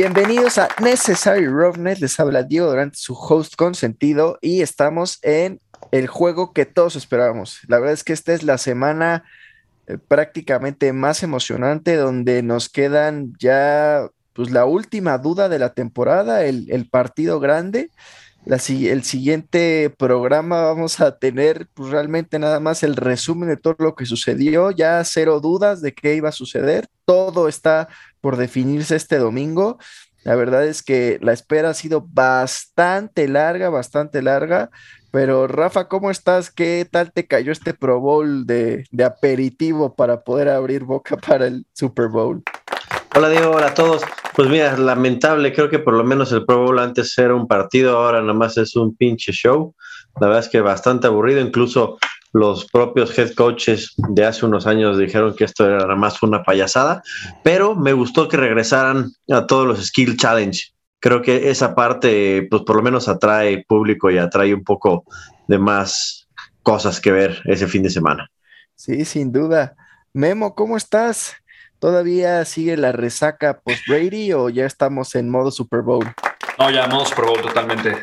Bienvenidos a Necessary Roughness, les habla Diego durante su host consentido y estamos en el juego que todos esperábamos. La verdad es que esta es la semana eh, prácticamente más emocionante donde nos quedan ya pues la última duda de la temporada, el, partido grande. El siguiente programa vamos a tener pues, realmente nada más el resumen de todo lo que sucedió, ya cero dudas de qué iba a suceder, todo está por definirse este domingo. La verdad es que la espera ha sido bastante larga, bastante larga. Pero Rafa, ¿cómo estás? ¿Qué tal te cayó este Pro Bowl de, aperitivo para poder abrir boca para el Super Bowl? Hola Diego, hola a todos. Pues mira, lamentable, creo que por lo menos el Pro Bowl antes era un partido, ahora nada más es un pinche show. La verdad es que bastante aburrido, incluso los propios head coaches de hace unos años dijeron que esto era nada más una payasada, pero me gustó que regresaran a todos los Skill Challenge. Creo que esa parte, pues por lo menos atrae público y atrae un poco de más cosas que ver ese fin de semana. Sí, sin duda. Memo, ¿cómo estás? ¿Todavía sigue la resaca post-Brady o ya estamos en modo Super Bowl? No, ya modo Super Bowl totalmente.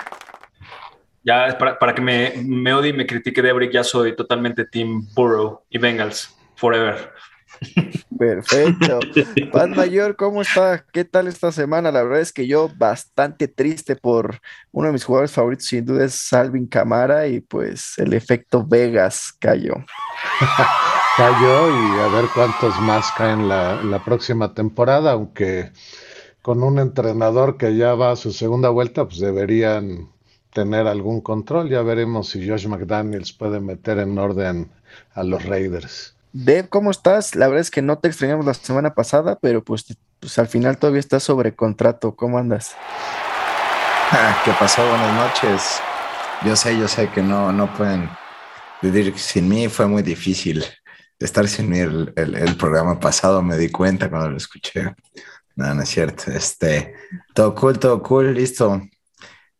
Ya para, para que me, me odie y me critique Debrick, ya soy totalmente Team Burrow y Bengals, forever. Perfecto. Pan Mayor, ¿cómo está? ¿Qué tal esta semana? La verdad es que yo bastante triste por uno de mis jugadores favoritos, sin duda es Salvin Camara y pues el efecto Vegas cayó. cayó y a ver cuántos más caen la, la próxima temporada, aunque con un entrenador que ya va a su segunda vuelta, pues deberían tener algún control. Ya veremos si Josh McDaniels puede meter en orden a los Raiders. Deb, ¿cómo estás? La verdad es que no te extrañamos la semana pasada, pero pues, pues al final todavía estás sobre contrato. ¿Cómo andas? Ah, ¿Qué pasó? Buenas noches. Yo sé, yo sé que no, no pueden vivir sin mí. Fue muy difícil estar sin mí el, el, programa pasado. Me di cuenta cuando lo escuché. No, no es cierto. Este, todo cool, todo cool, listo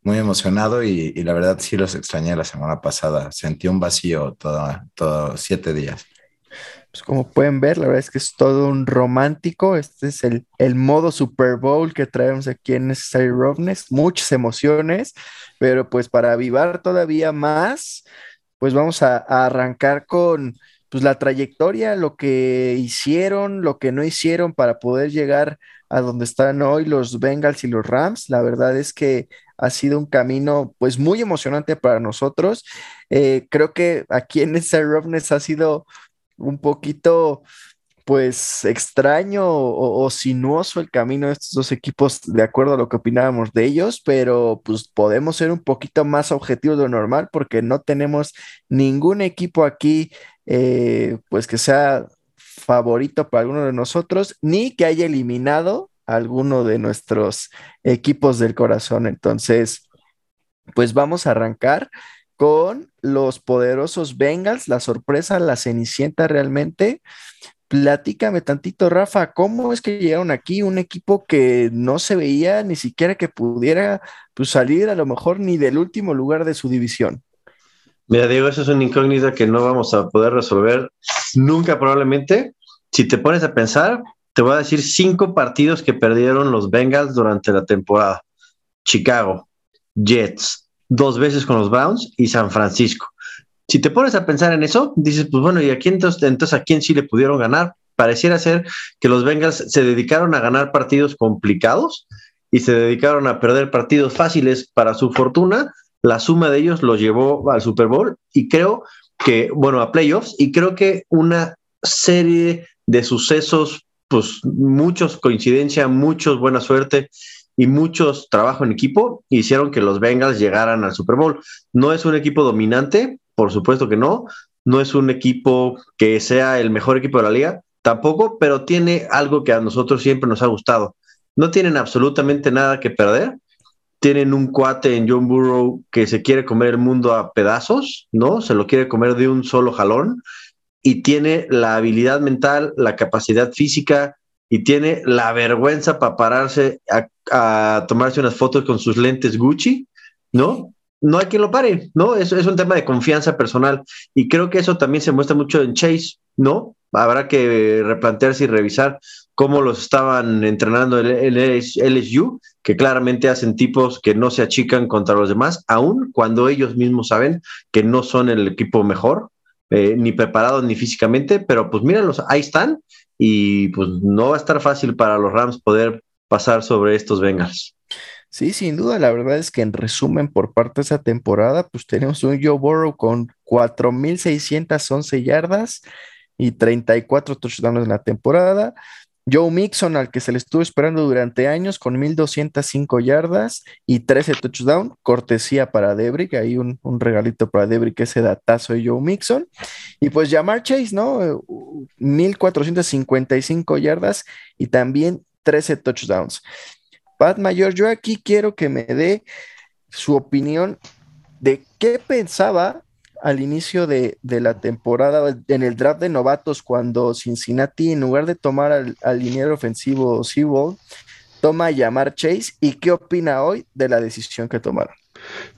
muy emocionado y, la verdad sí los extrañé la semana pasada. Sentí un vacío todo, todo siete días. Pues como pueden ver, la verdad es que es todo un romántico. Este es el, el modo Super Bowl que traemos aquí en Necessary Roughness. Muchas emociones, pero pues para avivar todavía más, pues vamos a, a arrancar con pues la trayectoria, lo que hicieron, lo que no hicieron para poder llegar a donde están hoy los Bengals y los Rams. La verdad es que ha sido un camino pues muy emocionante para nosotros. Eh, creo que aquí en ese Roughness ha sido un poquito pues extraño o, sinuoso el camino de estos dos equipos de acuerdo a lo que opinábamos de ellos, pero pues podemos ser un poquito más objetivos de lo normal porque no tenemos ningún equipo aquí eh, pues que sea favorito para alguno de nosotros, ni que haya eliminado alguno de nuestros equipos del corazón. Entonces, pues vamos a arrancar con los poderosos Bengals, la sorpresa, la cenicienta realmente. Platícame tantito, Rafa, ¿cómo es que llegaron aquí un equipo que no se veía ni siquiera que pudiera pues, salir a lo mejor ni del último lugar de su división? Mira, Diego, eso es una incógnita que no vamos a poder resolver nunca probablemente. Si te pones a pensar, te voy a decir cinco partidos que perdieron los Bengals durante la temporada. Chicago, Jets, dos veces con los Browns y San Francisco. Si te pones a pensar en eso, dices, pues bueno, ¿y a quién entonces, entonces a quién sí le pudieron ganar? Pareciera ser que los Bengals se dedicaron a ganar partidos complicados y se dedicaron a perder partidos fáciles para su fortuna. La suma de ellos los llevó al Super Bowl y creo que, bueno, a playoffs, y creo que una serie de sucesos pues muchos coincidencia, muchos buena suerte y muchos trabajo en equipo hicieron que los Bengals llegaran al Super Bowl. No es un equipo dominante, por supuesto que no. No es un equipo que sea el mejor equipo de la liga, tampoco, pero tiene algo que a nosotros siempre nos ha gustado. No tienen absolutamente nada que perder. Tienen un cuate en John Burrow que se quiere comer el mundo a pedazos, ¿no? Se lo quiere comer de un solo jalón y tiene la habilidad mental, la capacidad física y tiene la vergüenza para pararse a, tomarse unas fotos con sus lentes Gucci, ¿no? No hay quien lo pare, ¿no? Es, es un tema de confianza personal y creo que eso también se muestra mucho en Chase, ¿no? Habrá que replantearse y revisar cómo los estaban entrenando el, LSU, que claramente hacen tipos que no se achican contra los demás, aun cuando ellos mismos saben que no son el equipo mejor, eh, ni preparados ni físicamente, pero pues míralos, ahí están y pues no va a estar fácil para los Rams poder pasar sobre estos Bengals. Sí, sin duda, la verdad es que en resumen, por parte de esa temporada, pues tenemos un Joe Burrow con 4.611 yardas y 34 touchdowns en la temporada. Joe Mixon, al que se le estuvo esperando durante años, con 1.205 yardas y 13 touchdowns, cortesía para Debrick, ahí un, regalito para Debrick, ese datazo de Joe Mixon. Y pues Jamar Chase, ¿no? 1.455 yardas y también 13 touchdowns. Pat Mayor, yo aquí quiero que me dé su opinión de qué pensaba al inicio de, la temporada en el draft de novatos cuando Cincinnati, en lugar de tomar al, al ofensivo Seabold, toma a llamar Chase y qué opina hoy de la decisión que tomaron.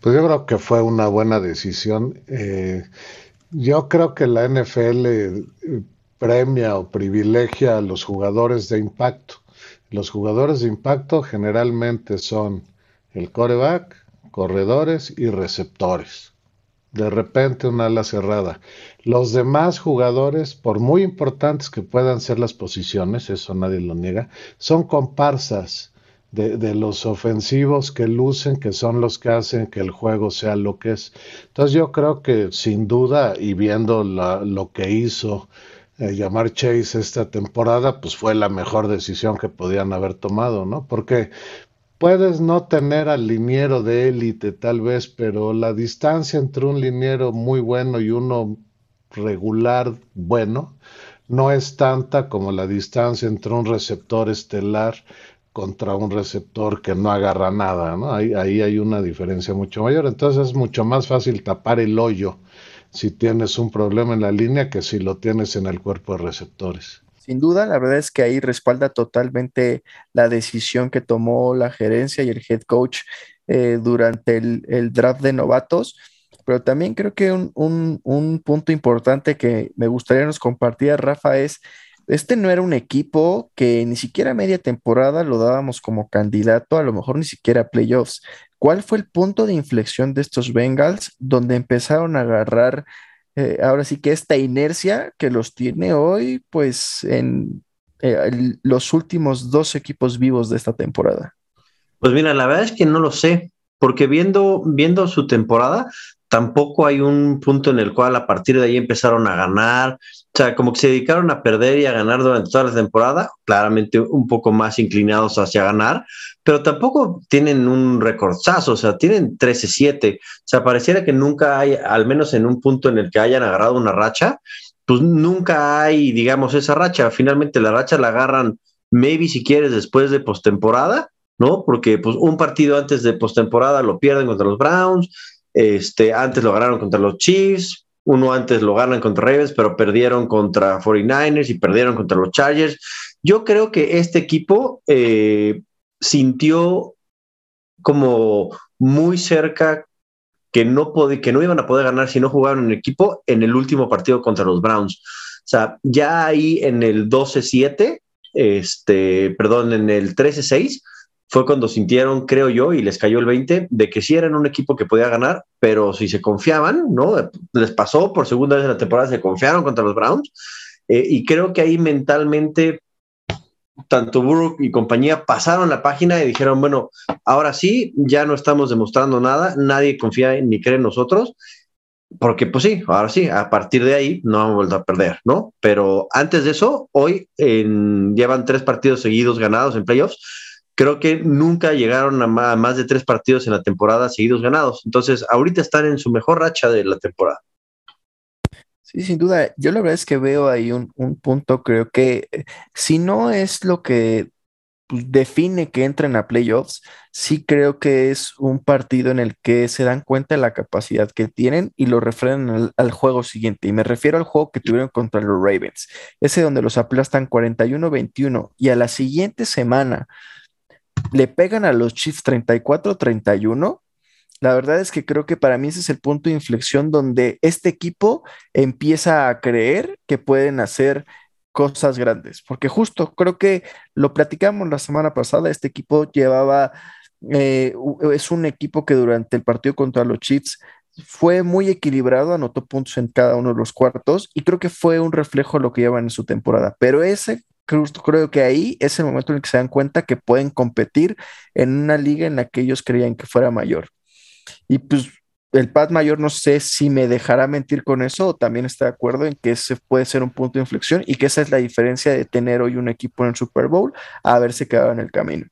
Pues yo creo que fue una buena decisión. Eh, yo creo que la NFL eh, premia o privilegia a los jugadores de impacto. Los jugadores de impacto generalmente son el coreback, corredores y receptores. De repente una ala cerrada. Los demás jugadores, por muy importantes que puedan ser las posiciones, eso nadie lo niega, son comparsas de, los ofensivos que lucen, que son los que hacen que el juego sea lo que es. Entonces yo creo que sin duda, y viendo lo que hizo eh, llamar Chase esta temporada, pues fue la mejor decisión que podían haber tomado, ¿no? Porque puedes no tener al liniero de élite tal vez, pero la distancia entre un liniero muy bueno y uno regular bueno no es tanta como la distancia entre un receptor estelar contra un receptor que no agarra nada, ¿no? Ahí, ahí hay una diferencia mucho mayor, entonces es mucho más fácil tapar el hoyo si tienes un problema en la línea que si lo tienes en el cuerpo de receptores. Sin duda, la verdad es que ahí respalda totalmente la decisión que tomó la gerencia y el head coach eh, durante el, draft de novatos. Pero también creo que un, un, punto importante que me gustaría nos compartir, Rafa, es, este no era un equipo que ni siquiera media temporada lo dábamos como candidato, a lo mejor ni siquiera playoffs. ¿Cuál fue el punto de inflexión de estos Bengals donde empezaron a agarrar eh, ahora sí que esta inercia que los tiene hoy, pues en eh, los últimos dos equipos vivos de esta temporada? Pues mira, la verdad es que no lo sé, porque viendo, viendo su temporada, tampoco hay un punto en el cual a partir de ahí empezaron a ganar. O sea, como que se dedicaron a perder y a ganar durante toda la temporada, claramente un poco más inclinados hacia ganar, pero tampoco tienen un recordazo, o sea, tienen 13-7. O sea, pareciera que nunca hay, al menos en un punto en el que hayan agarrado una racha, pues nunca hay, digamos, esa racha. Finalmente la racha la agarran, maybe si quieres, después de postemporada, ¿no? Porque pues un partido antes de postemporada lo pierden contra los Browns, este, antes lo ganaron contra los Chiefs, uno antes lo ganan contra Ravens, pero perdieron contra 49ers y perdieron contra los Chargers. Yo creo que este equipo eh, sintió como muy cerca que no, que no iban a poder ganar si no jugaban en equipo en el último partido contra los Browns. O sea, ya ahí en el 12-7, este, perdón, en el 13-6, fue cuando sintieron, creo yo, y les cayó el 20, de que sí eran un equipo que podía ganar, pero si se confiaban, ¿no? Les pasó por segunda vez en la temporada, se confiaron contra los Browns, eh, y creo que ahí mentalmente, tanto Burrow y compañía pasaron la página y dijeron, bueno, ahora sí, ya no estamos demostrando nada, nadie confía ni cree en nosotros, porque pues sí, ahora sí, a partir de ahí no vamos a volver a perder, ¿no? Pero antes de eso, hoy llevan tres partidos seguidos ganados en playoffs creo que nunca llegaron a más de tres partidos en la temporada seguidos ganados. Entonces, ahorita están en su mejor racha de la temporada. Sí, sin duda. Yo la verdad es que veo ahí un, punto, creo que eh, si no es lo que pues, define que entren a playoffs, sí creo que es un partido en el que se dan cuenta de la capacidad que tienen y lo refrenan al, al, juego siguiente. Y me refiero al juego que tuvieron contra los Ravens, ese donde los aplastan 41-21 y a la siguiente semana le pegan a los Chiefs 34-31. La verdad es que creo que para mí ese es el punto de inflexión donde este equipo empieza a creer que pueden hacer cosas grandes, porque justo creo que lo platicamos la semana pasada, este equipo llevaba, eh, es un equipo que durante el partido contra los Chiefs fue muy equilibrado, anotó puntos en cada uno de los cuartos y creo que fue un reflejo de lo que llevan en su temporada, pero ese creo, que ahí es el momento en el que se dan cuenta que pueden competir en una liga en la que ellos creían que fuera mayor. Y pues el Pat Mayor no sé si me dejará mentir con eso o también está de acuerdo en que ese puede ser un punto de inflexión y que esa es la diferencia de tener hoy un equipo en el Super Bowl a haberse quedado en el camino.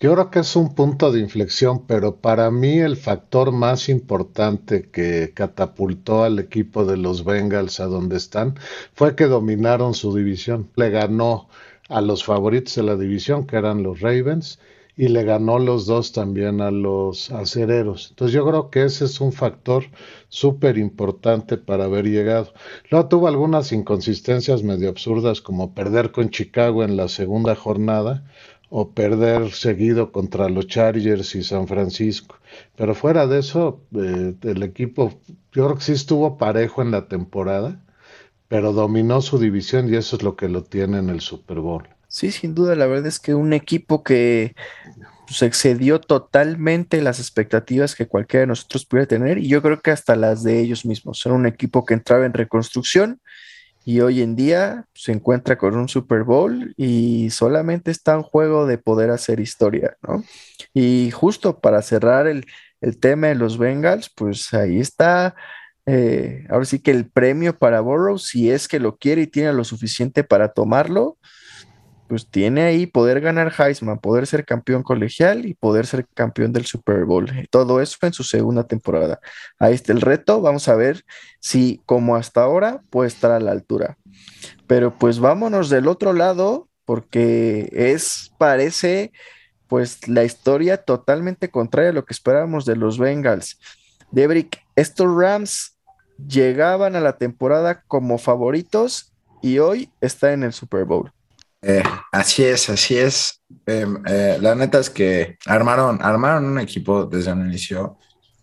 Yo creo que es un punto de inflexión, pero para mí el factor más importante que catapultó al equipo de los Bengals a donde están fue que dominaron su división. Le ganó a los favoritos de la división, que eran los Ravens, y le ganó los dos también a los acereros. Entonces yo creo que ese es un factor súper importante para haber llegado. Luego tuvo algunas inconsistencias medio absurdas como perder con Chicago en la segunda jornada o perder seguido contra los Chargers y San Francisco. Pero fuera de eso, eh, el equipo yo creo que sí estuvo parejo en la temporada, pero dominó su división y eso es lo que lo tiene en el Super Bowl. Sí, sin duda, la verdad es que un equipo que se pues, excedió totalmente las expectativas que cualquiera de nosotros pudiera tener y yo creo que hasta las de ellos mismos. Son un equipo que entraba en reconstrucción y hoy en día se encuentra con un Super Bowl y solamente está en juego de poder hacer historia, ¿no? Y justo para cerrar el, tema de los Bengals, pues ahí está. Eh, ahora sí que el premio para Burrow, si es que lo quiere y tiene lo suficiente para tomarlo, pues tiene ahí poder ganar Heisman, poder ser campeón colegial y poder ser campeón del Super Bowl. Todo eso en su segunda temporada. Ahí está el reto. Vamos a ver si, como hasta ahora, puede estar a la altura. Pero pues vámonos del otro lado, porque es, parece, pues la historia totalmente contraria a lo que esperábamos de los Bengals. Debrick, estos Rams llegaban a la temporada como favoritos y hoy está en el Super Bowl. Eh, así es, así es. Em, eh, la neta es que armaron, armaron un equipo desde un inicio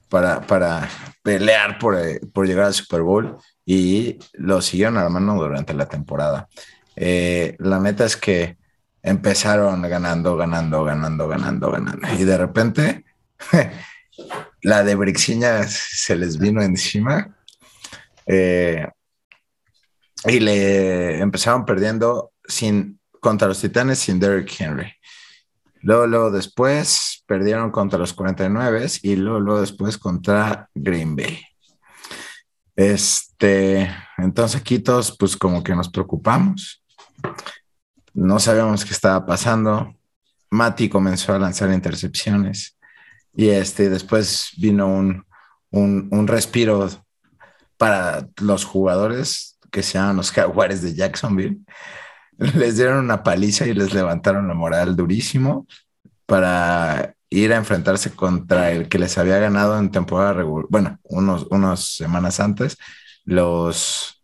para, para pelear por, eh, por, llegar al Super Bowl y lo siguieron armando durante la temporada. la neta es que empezaron ganando, ganando, ganando, ganando, ganando. Y de repente la de Brixiña se les vino encima. y le empezaron perdiendo sin contra los Titanes sin Derrick Henry. Luego, después perdieron contra los 49 y luego, después contra Green Bay. Este, entonces aquí todos pues como que nos preocupamos. No sabíamos qué estaba pasando. Mati comenzó a lanzar intercepciones y este, después vino un, un, un respiro para los jugadores que se llaman los Jaguares de Jacksonville les dieron una paliza y les levantaron la moral durísimo para ir a enfrentarse contra el que les había ganado en temporada regular, bueno, unos, unas semanas antes, los,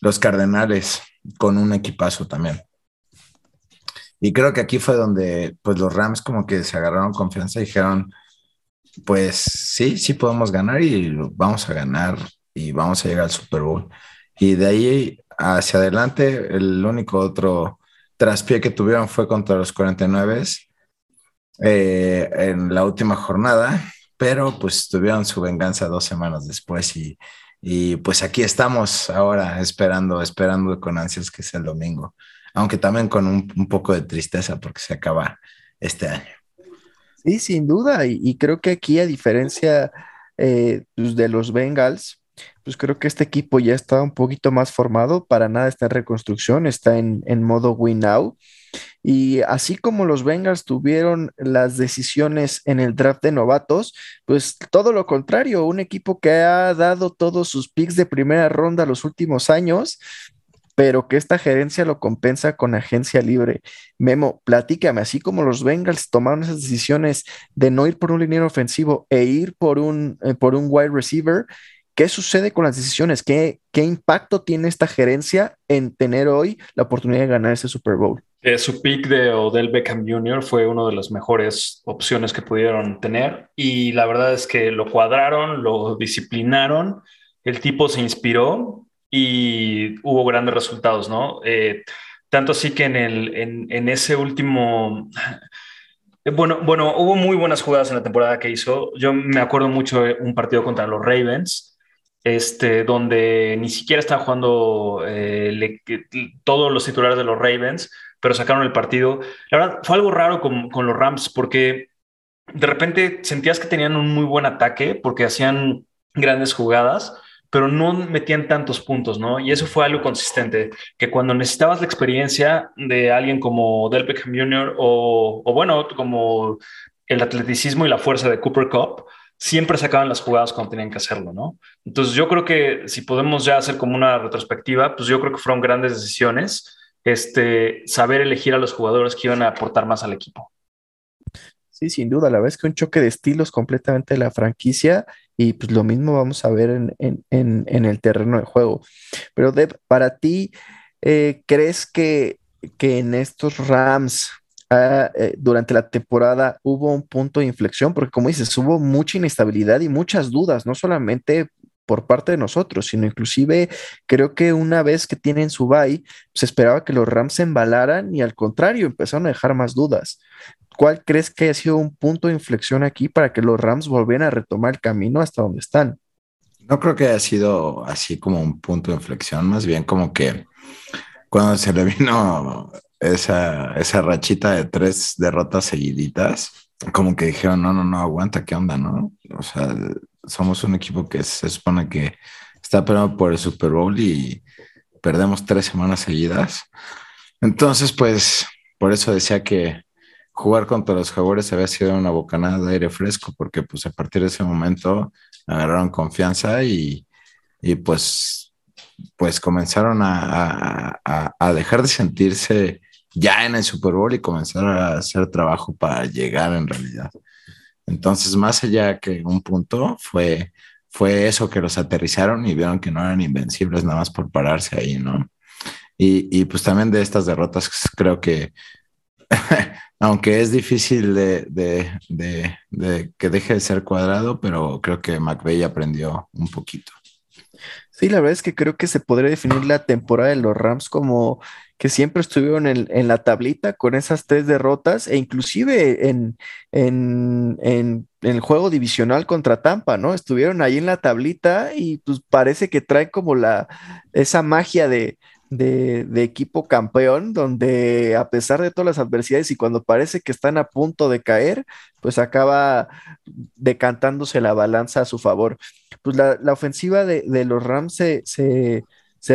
los Cardenales con un equipazo también. Y creo que aquí fue donde pues los Rams como que se agarraron confianza y dijeron, pues sí, sí podemos ganar y vamos a ganar y vamos a llegar al Super Bowl. Y de ahí hacia adelante, el único otro traspié que tuvieron fue contra los 49 eh, en la última jornada, pero pues tuvieron su venganza dos semanas después y, pues aquí estamos ahora esperando, esperando con ansias que sea el domingo, aunque también con un, poco de tristeza porque se acaba este año. Sí, sin duda, y, creo que aquí a diferencia eh, pues, de los Bengals, pues creo que este equipo ya está un poquito más formado, para nada está en reconstrucción, está en, modo win now. Y así como los Bengals tuvieron las decisiones en el draft de novatos, pues todo lo contrario, un equipo que ha dado todos sus picks de primera ronda los últimos años, pero que esta gerencia lo compensa con agencia libre. Memo, platícame, así como los Bengals tomaron esas decisiones de no ir por un liniero ofensivo e ir por un, eh, por un wide receiver, ¿Qué sucede con las decisiones? ¿Qué, ¿Qué, impacto tiene esta gerencia en tener hoy la oportunidad de ganar ese Super Bowl? Eh, su pick de Odell Beckham Jr. fue una de las mejores opciones que pudieron tener y la verdad es que lo cuadraron, lo disciplinaron, el tipo se inspiró y hubo grandes resultados, ¿no? Eh, tanto así que en, el, en, ese último... Bueno, bueno, hubo muy buenas jugadas en la temporada que hizo. Yo me acuerdo mucho de un partido contra los Ravens, este, donde ni siquiera estaban jugando eh, todos los titulares de los Ravens, pero sacaron el partido. La verdad, fue algo raro con, con los Rams porque de repente sentías que tenían un muy buen ataque porque hacían grandes jugadas, pero no metían tantos puntos, ¿no? Y eso fue algo consistente, que cuando necesitabas la experiencia de alguien como Del Beckham Jr. o, o bueno, como el atleticismo y la fuerza de Cooper Cup, siempre sacaban las jugadas cuando tenían que hacerlo, ¿no? Entonces yo creo que si podemos ya hacer como una retrospectiva, pues yo creo que fueron grandes decisiones, este, saber elegir a los jugadores que iban a aportar más al equipo. Sí, sin duda, la verdad es que un choque de estilos completamente de la franquicia y pues lo mismo vamos a ver en, el terreno de juego. Pero Deb, para ti, eh, ¿crees que, que, en estos Rams ah, eh, durante la temporada hubo un punto de inflexión? Porque como dices, hubo mucha inestabilidad y muchas dudas, no solamente por parte de nosotros, sino inclusive creo que una vez que tienen su bye, se esperaba que los Rams se embalaran y al contrario, empezaron a dejar más dudas. ¿Cuál crees que ha sido un punto de inflexión aquí para que los Rams volvieran a retomar el camino hasta donde están? No creo que haya sido así como un punto de inflexión, más bien como que cuando se le vino esa, esa rachita de tres derrotas seguiditas, como que dijeron, no, no, no, aguanta, ¿qué onda, no? O sea, somos un equipo que se supone que está peleando por el Super Bowl y perdemos tres semanas seguidas. Entonces, pues, por eso decía que jugar contra los Jaguares había sido una bocanada de aire fresco, porque pues a partir de ese momento agarraron confianza y, pues, pues comenzaron a, dejar de sentirse ya en el Super Bowl y comenzar a hacer trabajo para llegar en realidad. Entonces, más allá que un punto, fue, fue eso que los aterrizaron y vieron que no eran invencibles nada más por pararse ahí, ¿no? Y, y pues también de estas derrotas creo que aunque es difícil de, que deje de ser cuadrado, pero creo que McVeigh aprendió un poquito. Sí, la verdad es que creo que se podría definir la temporada de los Rams como que siempre estuvieron en, la tablita con esas tres derrotas e inclusive en, en, el juego divisional contra Tampa, ¿no? Estuvieron ahí en la tablita y pues parece que traen como la, esa magia de, de, equipo campeón, donde a pesar de todas las adversidades y cuando parece que están a punto de caer, pues acaba decantándose la balanza a su favor. Pues la, ofensiva de, los Rams se, se,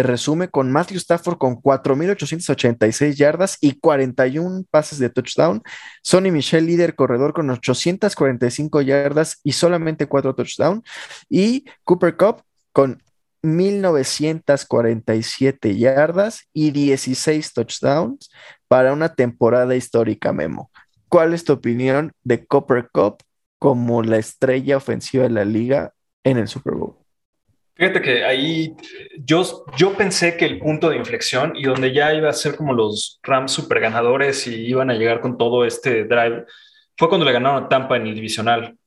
resume con Matthew Stafford con 4.886 yardas y 41 pases de touchdown. Sonny Michel, líder corredor con 845 yardas y solamente 4 touchdowns. Y Cooper Cup con 1947 yardas y 16 touchdowns para una temporada histórica, Memo. ¿Cuál es tu opinión de Copper Cup como la estrella ofensiva de la liga en el Super Bowl? Fíjate que ahí yo, yo pensé que el punto de inflexión y donde ya iba a ser como los Rams super ganadores y iban a llegar con todo este drive fue cuando le ganaron a Tampa en el divisional.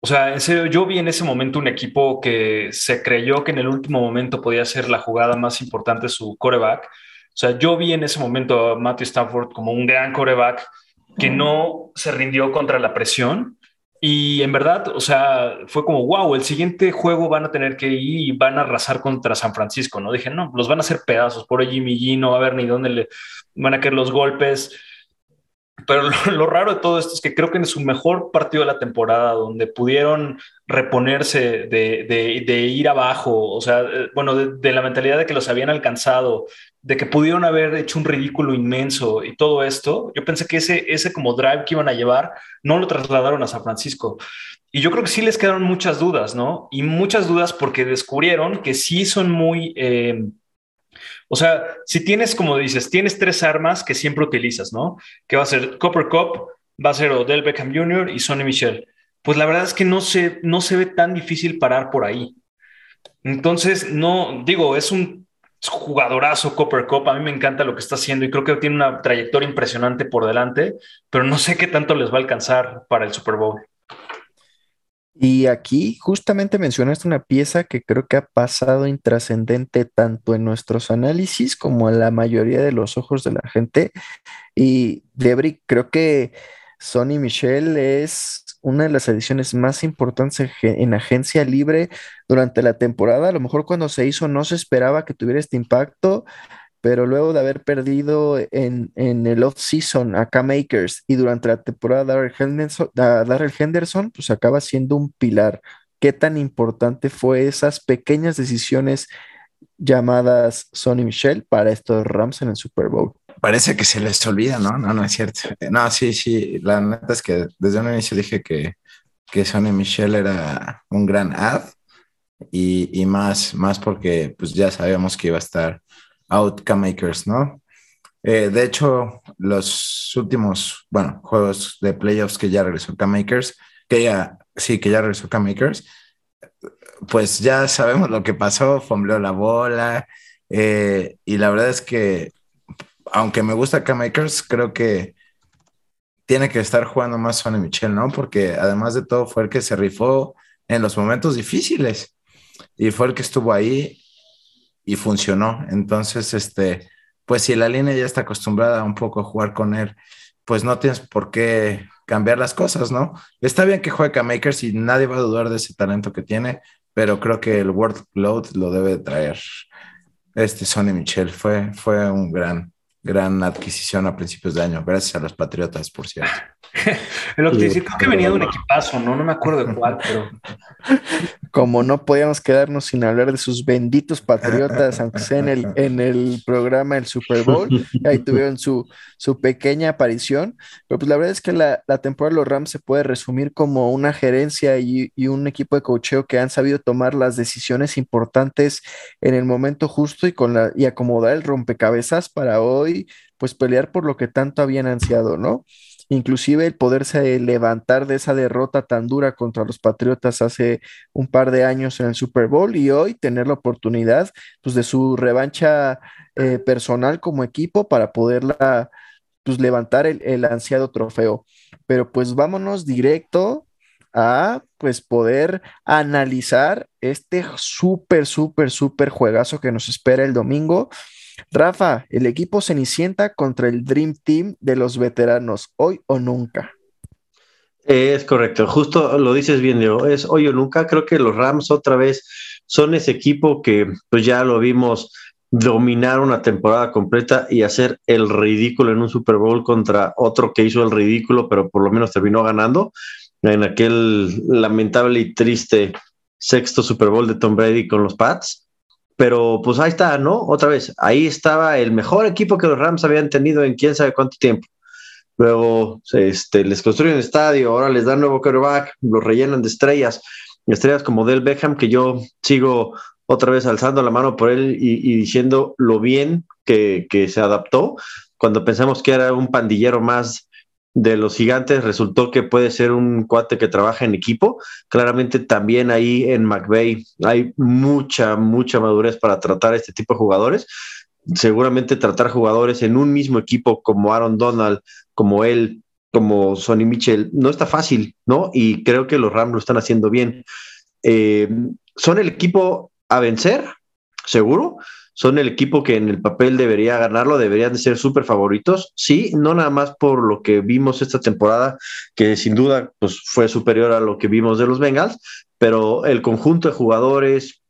O sea, en serio, yo vi en ese momento un equipo que se creyó que en el último momento podía ser la jugada más importante su coreback. O sea, yo vi en ese momento a Matthew Stafford como un gran coreback que no se rindió contra la presión. Y en verdad, o sea, fue como, wow, el siguiente juego van a tener que ir y van a arrasar contra San Francisco, ¿no? Dije, no, los van a hacer pedazos, por Jimmy G no va a ver ni dónde le van a caer los golpes. Pero lo, raro de todo esto es que creo que en su mejor partido de la temporada, donde pudieron reponerse de, ir abajo, o sea, eh, bueno, de, la mentalidad de que los habían alcanzado, de que pudieron haber hecho un ridículo inmenso y todo esto, yo pensé que ese, ese como drive que iban a llevar no lo trasladaron a San Francisco. Y yo creo que sí les quedaron muchas dudas, ¿no? Y muchas dudas porque descubrieron que sí son muy... Eh, o sea, si tienes, como dices, tienes tres armas que siempre utilizas, ¿no? Que va a ser Copper Cup, va a ser Odell Beckham Jr. y Sonny Michel. Pues la verdad es que no se, no se ve tan difícil parar por ahí. Entonces, no, digo, es un jugadorazo Copper Cup. A mí me encanta lo que está haciendo y creo que tiene una trayectoria impresionante por delante, pero no sé qué tanto les va a alcanzar para el Super Bowl. Y aquí justamente mencionaste una pieza que creo que ha pasado intrascendente tanto en nuestros análisis como en la mayoría de los ojos de la gente. Y Debri, creo que Sonny Michel es una de las ediciones más importantes en agencia libre durante la temporada. A lo mejor cuando se hizo no se esperaba que tuviera este impacto, pero luego de haber perdido en, el off-season a K-Makers y durante la temporada Darrell Henderson, Darrell Henderson, pues acaba siendo un pilar. ¿Qué tan importante fue esas pequeñas decisiones llamadas Sonny Michel para estos Rams en el Super Bowl? Parece que se les olvida, ¿no? No, no es cierto. No, sí, sí, la neta es que desde un inicio dije que, que Sonny Michel era un gran ad y, más, más porque pues ya sabíamos que iba a estar out makers ¿no? Eh, de hecho, los últimos, bueno, juegos de playoffs que ya regresó K-Makers, que ya, sí, que ya regresó K-Makers, pues ya sabemos lo que pasó, fombleó la bola, eh, y la verdad es que aunque me gusta K-Makers, creo que tiene que estar jugando más Sonny Michel, ¿no? Porque además de todo fue el que se rifó en los momentos difíciles y fue el que estuvo ahí y funcionó. Entonces, este, pues si la línea ya está acostumbrada un poco a jugar con él, pues no tienes por qué cambiar las cosas, ¿no? Está bien que juegue K-Makers y nadie va a dudar de ese talento que tiene, pero creo que el workload lo debe traer este Sonny Michel. Fue, fue un gran, gran adquisición a principios de año, gracias a los Patriotas, por cierto. Lo que creo que venía de un equipazo, ¿no? No me acuerdo de cuál, pero. Como no podíamos quedarnos sin hablar de sus benditos patriotas, aunque sea en el, en el programa El Super Bowl, ahí tuvieron su, su pequeña aparición. Pero pues la verdad es que la, la temporada de los Rams se puede resumir como una gerencia y, y un equipo de cocheo que han sabido tomar las decisiones importantes en el momento justo y, con la, y acomodar el rompecabezas para hoy, pues pelear por lo que tanto habían ansiado, ¿no? inclusive el poderse levantar de esa derrota tan dura contra los Patriotas hace un par de años en el Super Bowl y hoy tener la oportunidad pues, de su revancha eh, personal como equipo para poderla pues, levantar el, ansiado trofeo. Pero pues vámonos directo a pues poder analizar este súper, súper, súper juegazo que nos espera el domingo. Rafa, el equipo Cenicienta contra el Dream Team de los veteranos, hoy o nunca. Es correcto, justo lo dices bien, Leo, es hoy o nunca. Creo que los Rams otra vez son ese equipo que pues ya lo vimos dominar una temporada completa y hacer el ridículo en un Super Bowl contra otro que hizo el ridículo, pero por lo menos terminó ganando en aquel lamentable y triste sexto Super Bowl de Tom Brady con los Pats. Pero pues ahí está, ¿no? Otra vez, ahí estaba el mejor equipo que los Rams habían tenido en quién sabe cuánto tiempo. Luego este, les construyen estadio, ahora les dan nuevo quarterback, los rellenan de estrellas, estrellas como Del Beckham, que yo sigo otra vez alzando la mano por él y, diciendo lo bien que, que, se adaptó cuando pensamos que era un pandillero más de los gigantes resultó que puede ser un cuate que trabaja en equipo. Claramente también ahí en McVeigh hay mucha, mucha madurez para tratar este tipo de jugadores. Seguramente tratar jugadores en un mismo equipo como Aaron Donald, como él, como Sonny Mitchell, no está fácil, ¿no? Y creo que los Rams lo están haciendo bien. Eh, son el equipo a vencer, seguro, son el equipo que en el papel debería ganarlo, deberían de ser súper favoritos. Sí, no nada más por lo que vimos esta temporada, que sin duda pues, fue superior a lo que vimos de los Bengals, pero el conjunto de jugadores,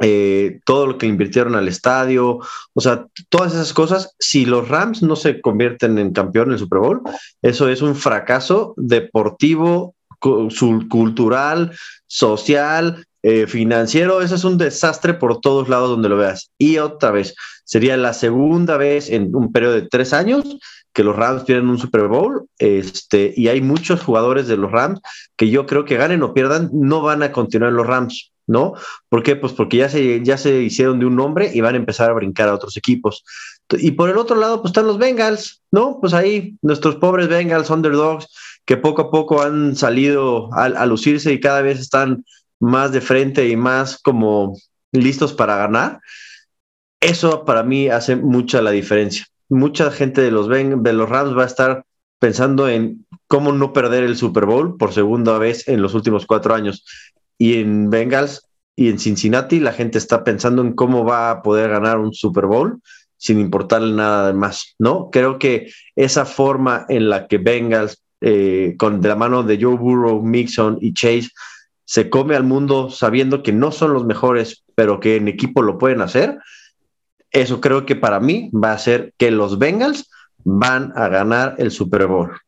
eh, todo lo que invirtieron al estadio, o sea, todas esas cosas, si los Rams no se convierten en campeón en Super Bowl, eso es un fracaso deportivo, cultural, social, eh, financiero, eso es un desastre por todos lados donde lo veas. Y otra vez, sería la segunda vez en un periodo de tres años que los Rams pierden un Super Bowl, este, y hay muchos jugadores de los Rams que yo creo que ganen o pierdan, no van a continuar en los Rams, ¿no? ¿Por qué? Pues porque ya se, ya se hicieron de un nombre y van a empezar a brincar a otros equipos. Y por el otro lado, pues están los Bengals, ¿no? Pues ahí nuestros pobres Bengals, underdogs, que poco a poco han salido a lucirse y cada vez están más de frente y más como listos para ganar, eso para mí hace mucha la diferencia. Mucha gente de los, de los Rams va a estar pensando en cómo no perder el Super Bowl por segunda vez en los últimos cuatro años. Y en Bengals y en Cincinnati la gente está pensando en cómo va a poder ganar un Super Bowl sin importarle nada más, ¿no? Creo que esa forma en la que Bengals, eh, con de la mano de Joe Burrow, Mixon y Chase, se come al mundo sabiendo que no son los mejores, pero que en equipo lo pueden hacer, eso creo que para mí va a ser que los Bengals van a ganar el Super Bowl.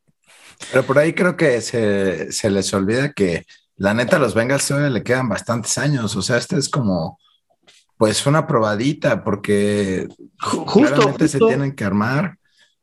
Pero por ahí creo que se, se les olvida que la neta a los Bengals todavía le quedan bastantes años. O sea, este es como pues una probadita porque justo, se tienen que armar.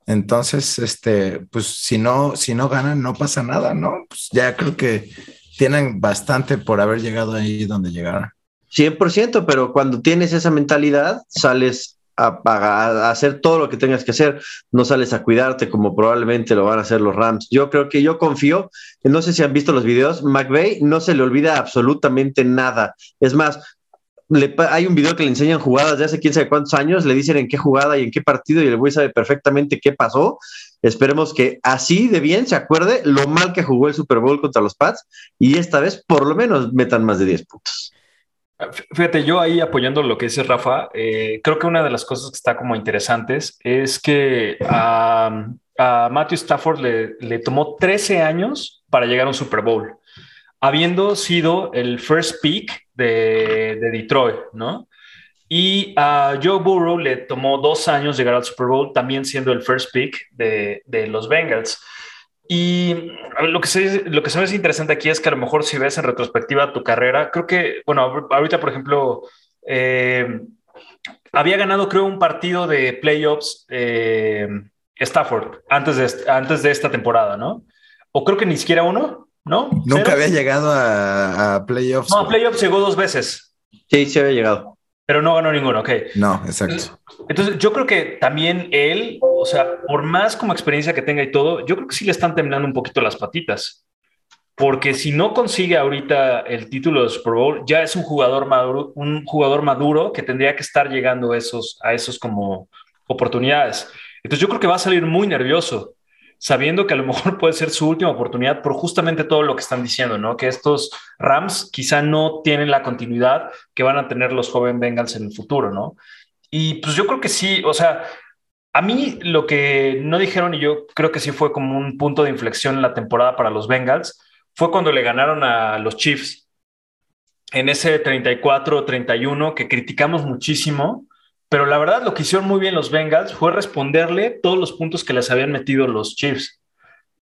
Entonces, este, pues si no, si no ganan, no pasa nada, ¿no? Pues ya creo que tienen bastante por haber llegado ahí donde llegaron. 100%, pero cuando tienes esa mentalidad, sales a, hacer todo lo que tengas que hacer, no sales a cuidarte como probablemente lo van a hacer los Rams. Yo creo que yo confío, no sé si han visto los videos, McVeigh no se le olvida absolutamente nada. Es más, hay un video que le enseñan jugadas de hace quién sabe cuántos años, le dicen en qué jugada y en qué partido y el güey sabe perfectamente qué pasó. Esperemos que así de bien se acuerde lo mal que jugó el Super Bowl contra los Pats y esta vez por lo menos metan más de 10 puntos. Fíjate, yo ahí apoyando lo que dice Rafa, eh, creo que una de las cosas que está como interesantes es que a, Matthew Stafford le, le tomó 13 años para llegar a un Super Bowl habiendo sido el first pick de, Detroit, ¿no? Y a Joe Burrow le tomó dos años llegar al Super Bowl, también siendo el first pick de, los Bengals. Y lo que, se, lo que se me interesante aquí es que a lo mejor si ves en retrospectiva tu carrera, creo que, bueno, ahorita por ejemplo, eh, había ganado creo un partido de playoffs eh, Stafford antes de, antes de esta temporada, ¿no? O creo que ni siquiera uno, ¿no? Nunca había llegado a, playoffs. No, a playoffs llegó dos veces. Sí, sí había llegado. Pero no ganó ninguno, ok. No, exacto. Entonces, yo creo que también él, o sea, por más como experiencia que tenga y todo, yo creo que sí le están temblando un poquito las patitas. Porque si no consigue ahorita el título de Super Bowl, ya es un jugador maduro, un jugador maduro que tendría que estar llegando a esos, a esos como oportunidades. Entonces, yo creo que va a salir muy nervioso sabiendo que a lo mejor puede ser su última oportunidad por justamente todo lo que están diciendo, ¿no? Que estos Rams quizá no tienen la continuidad que van a tener los jóvenes Bengals en el futuro, ¿no? Y pues yo creo que sí, o sea, a mí lo que no dijeron y yo creo que sí fue como un punto de inflexión en la temporada para los Bengals fue cuando le ganaron a los Chiefs en ese 34-31 que criticamos muchísimo pero la verdad, lo que hicieron muy bien los Bengals fue responderle todos los puntos que les habían metido los Chiefs.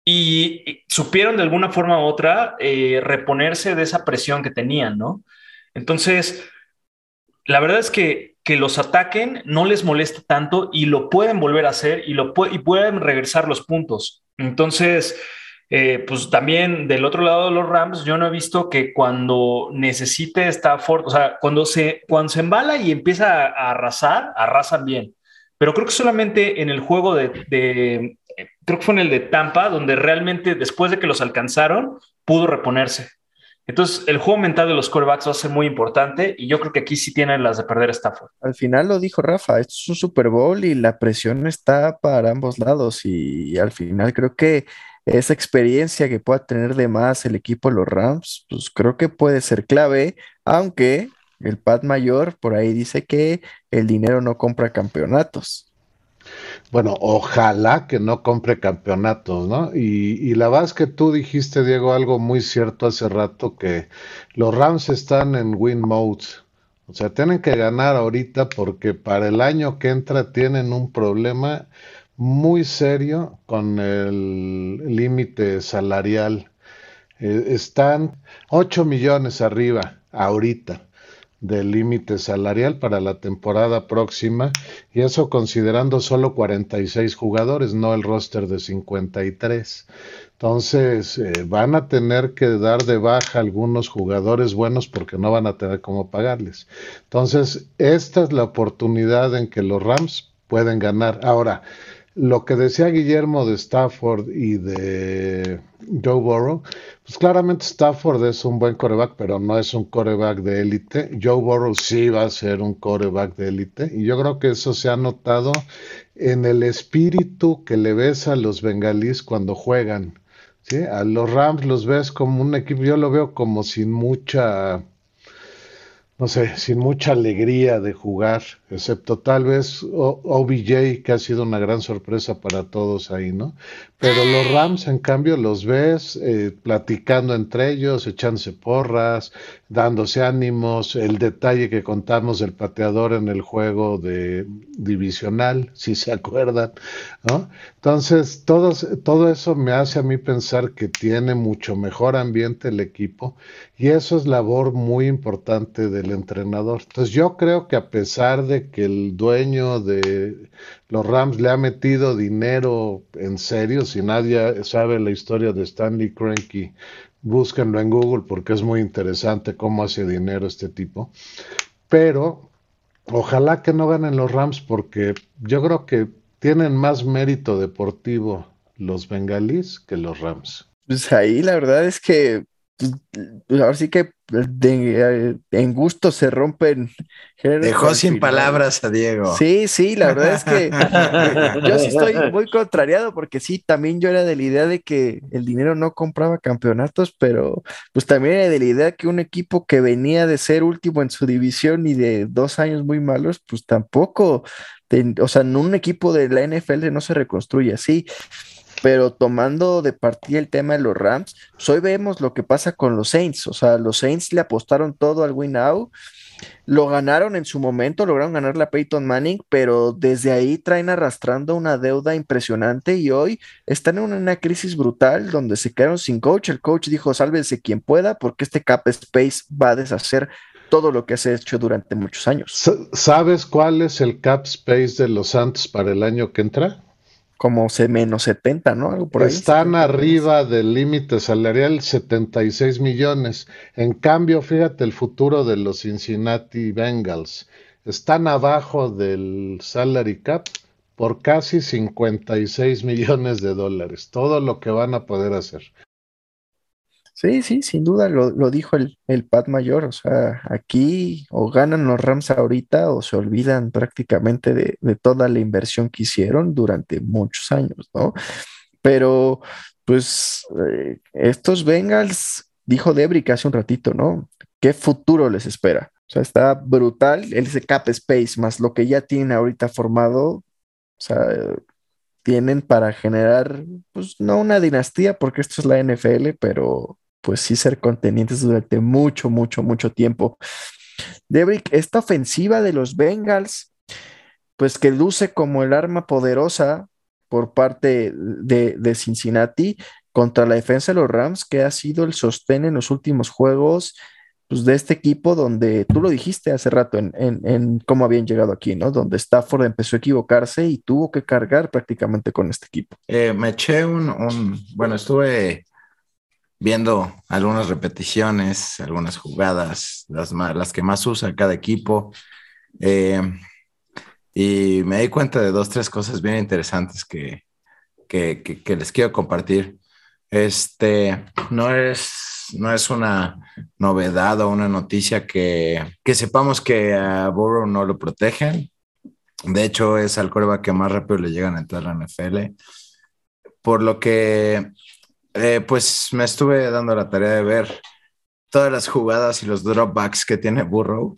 Y, supieron de alguna forma u otra eh, reponerse de esa presión que tenían, ¿no? Entonces, la verdad es que que los ataquen no les molesta tanto y lo pueden volver a hacer y, lo y pueden regresar los puntos. Entonces, eh, pues también del otro lado de los Rams, yo no he visto que cuando necesite Stafford, o sea, cuando se, cuando se embala y empieza a, arrasar, arrasan bien. Pero creo que solamente en el juego de, creo que fue en el de Tampa, donde realmente después de que los alcanzaron, pudo reponerse. Entonces, el juego mental de los corebacks va a ser muy importante y yo creo que aquí sí tienen las de perder Stafford. Al final lo dijo Rafa, esto es un Super Bowl y la presión está para ambos lados y al final creo que esa experiencia que pueda tener de más el equipo los Rams, pues creo que puede ser clave, aunque el Pat Mayor por ahí dice que el dinero no compra campeonatos. Bueno, ojalá que no compre campeonatos, ¿no? Y, la verdad es que tú dijiste, Diego, algo muy cierto hace rato, que los Rams están en win mode. O sea, tienen que ganar ahorita porque para el año que entra tienen un problema muy serio con el límite salarial. Eh, están 8 millones arriba ahorita del límite salarial para la temporada próxima y eso considerando solo 46 jugadores, no el roster de 53. Entonces eh, van a tener que dar de baja algunos jugadores buenos porque no van a tener cómo pagarles. Entonces esta es la oportunidad en que los Rams pueden ganar. Ahora, lo que decía Guillermo de Stafford y de Joe Burrow, pues claramente Stafford es un buen coreback, pero no es un coreback de élite. Joe Burrow sí va a ser un coreback de élite. Y yo creo que eso se ha notado en el espíritu que le ves a los bengalíes cuando juegan. ¿sí? A los Rams los ves como un equipo, yo lo veo como sin mucha no sé, sin mucha alegría de jugar, excepto tal vez OBJ, que ha sido una gran sorpresa para todos ahí, ¿no? Pero los Rams, en cambio, los ves eh, platicando entre ellos, echándose porras, dándose ánimos, el detalle que contamos del pateador en el juego de divisional, si se acuerdan, ¿no? Entonces, todo, todo eso me hace a mí pensar que tiene mucho mejor ambiente el equipo y eso es labor muy importante del entrenador. Entonces, yo creo que a pesar de que el dueño de los Rams le ha metido dinero en serio, si nadie sabe la historia de Stanley Cranky, búsquenlo en Google porque es muy interesante cómo hace dinero este tipo. Pero ojalá que no ganen los Rams porque yo creo que tienen más mérito deportivo los bengalíes que los Rams. Pues ahí la verdad es que pues, pues, ahora sí que eh, en gusto se rompen. Dejó sin palabras a Diego. Sí, sí, la verdad es que yo sí estoy muy contrariado porque sí, también yo era de la idea de que el dinero no compraba campeonatos, pero pues también era de la idea que un equipo que venía de ser último en su división y de dos años muy malos, pues tampoco, o sea, un equipo de la NFL no se reconstruye así pero tomando de partida el tema de los Rams, pues hoy vemos lo que pasa con los Saints, o sea, los Saints le apostaron todo al win now, lo ganaron en su momento, lograron ganar la Peyton Manning, pero desde ahí traen arrastrando una deuda impresionante y hoy están en una crisis brutal donde se quedaron sin coach. El coach dijo, sálvese quien pueda porque este cap space va a deshacer todo lo que se ha hecho durante muchos años. ¿Sabes cuál es el cap space de los Santos para el año que entra? Como menos 70, ¿no? Algo por ahí. Están arriba del límite salarial 76 millones. En cambio, fíjate el futuro de los Cincinnati Bengals. Están abajo del salary cap por casi 56 millones de dólares. Todo lo que van a poder hacer. Sí, sí, sin duda lo, dijo el, el, Pat Mayor. O sea, aquí o ganan los Rams ahorita o se olvidan prácticamente de, toda la inversión que hicieron durante muchos años, ¿no? Pero, pues, eh, estos Bengals, dijo Debrick hace un ratito, ¿no? ¿Qué futuro les espera? O sea, está brutal ese cap space más lo que ya tienen ahorita formado. O sea, tienen para generar, pues no una dinastía, porque esto es la NFL, pero pues sí ser contenientes durante mucho, mucho, mucho tiempo. Debrick, esta ofensiva de los Bengals, pues que luce como el arma poderosa por parte de, Cincinnati contra la defensa de los Rams, que ha sido el sostén en los últimos juegos pues, de este equipo, donde tú lo dijiste hace rato en, en, cómo habían llegado aquí, ¿no? Donde Stafford empezó a equivocarse y tuvo que cargar prácticamente con este equipo. Eh, me eché un, bueno, estuve viendo algunas repeticiones, algunas jugadas, las, las que más usa cada equipo. Eh, y me di cuenta de dos, tres cosas bien interesantes que, que, les quiero compartir. Este no es, no es una novedad o una noticia que, que sepamos que a Burrow no lo protegen. De hecho, es al coreback que más rápido le llegan a entrar a la NFL. Por lo que eh, pues me estuve dando la tarea de ver todas las jugadas y los dropbacks que tiene Burrow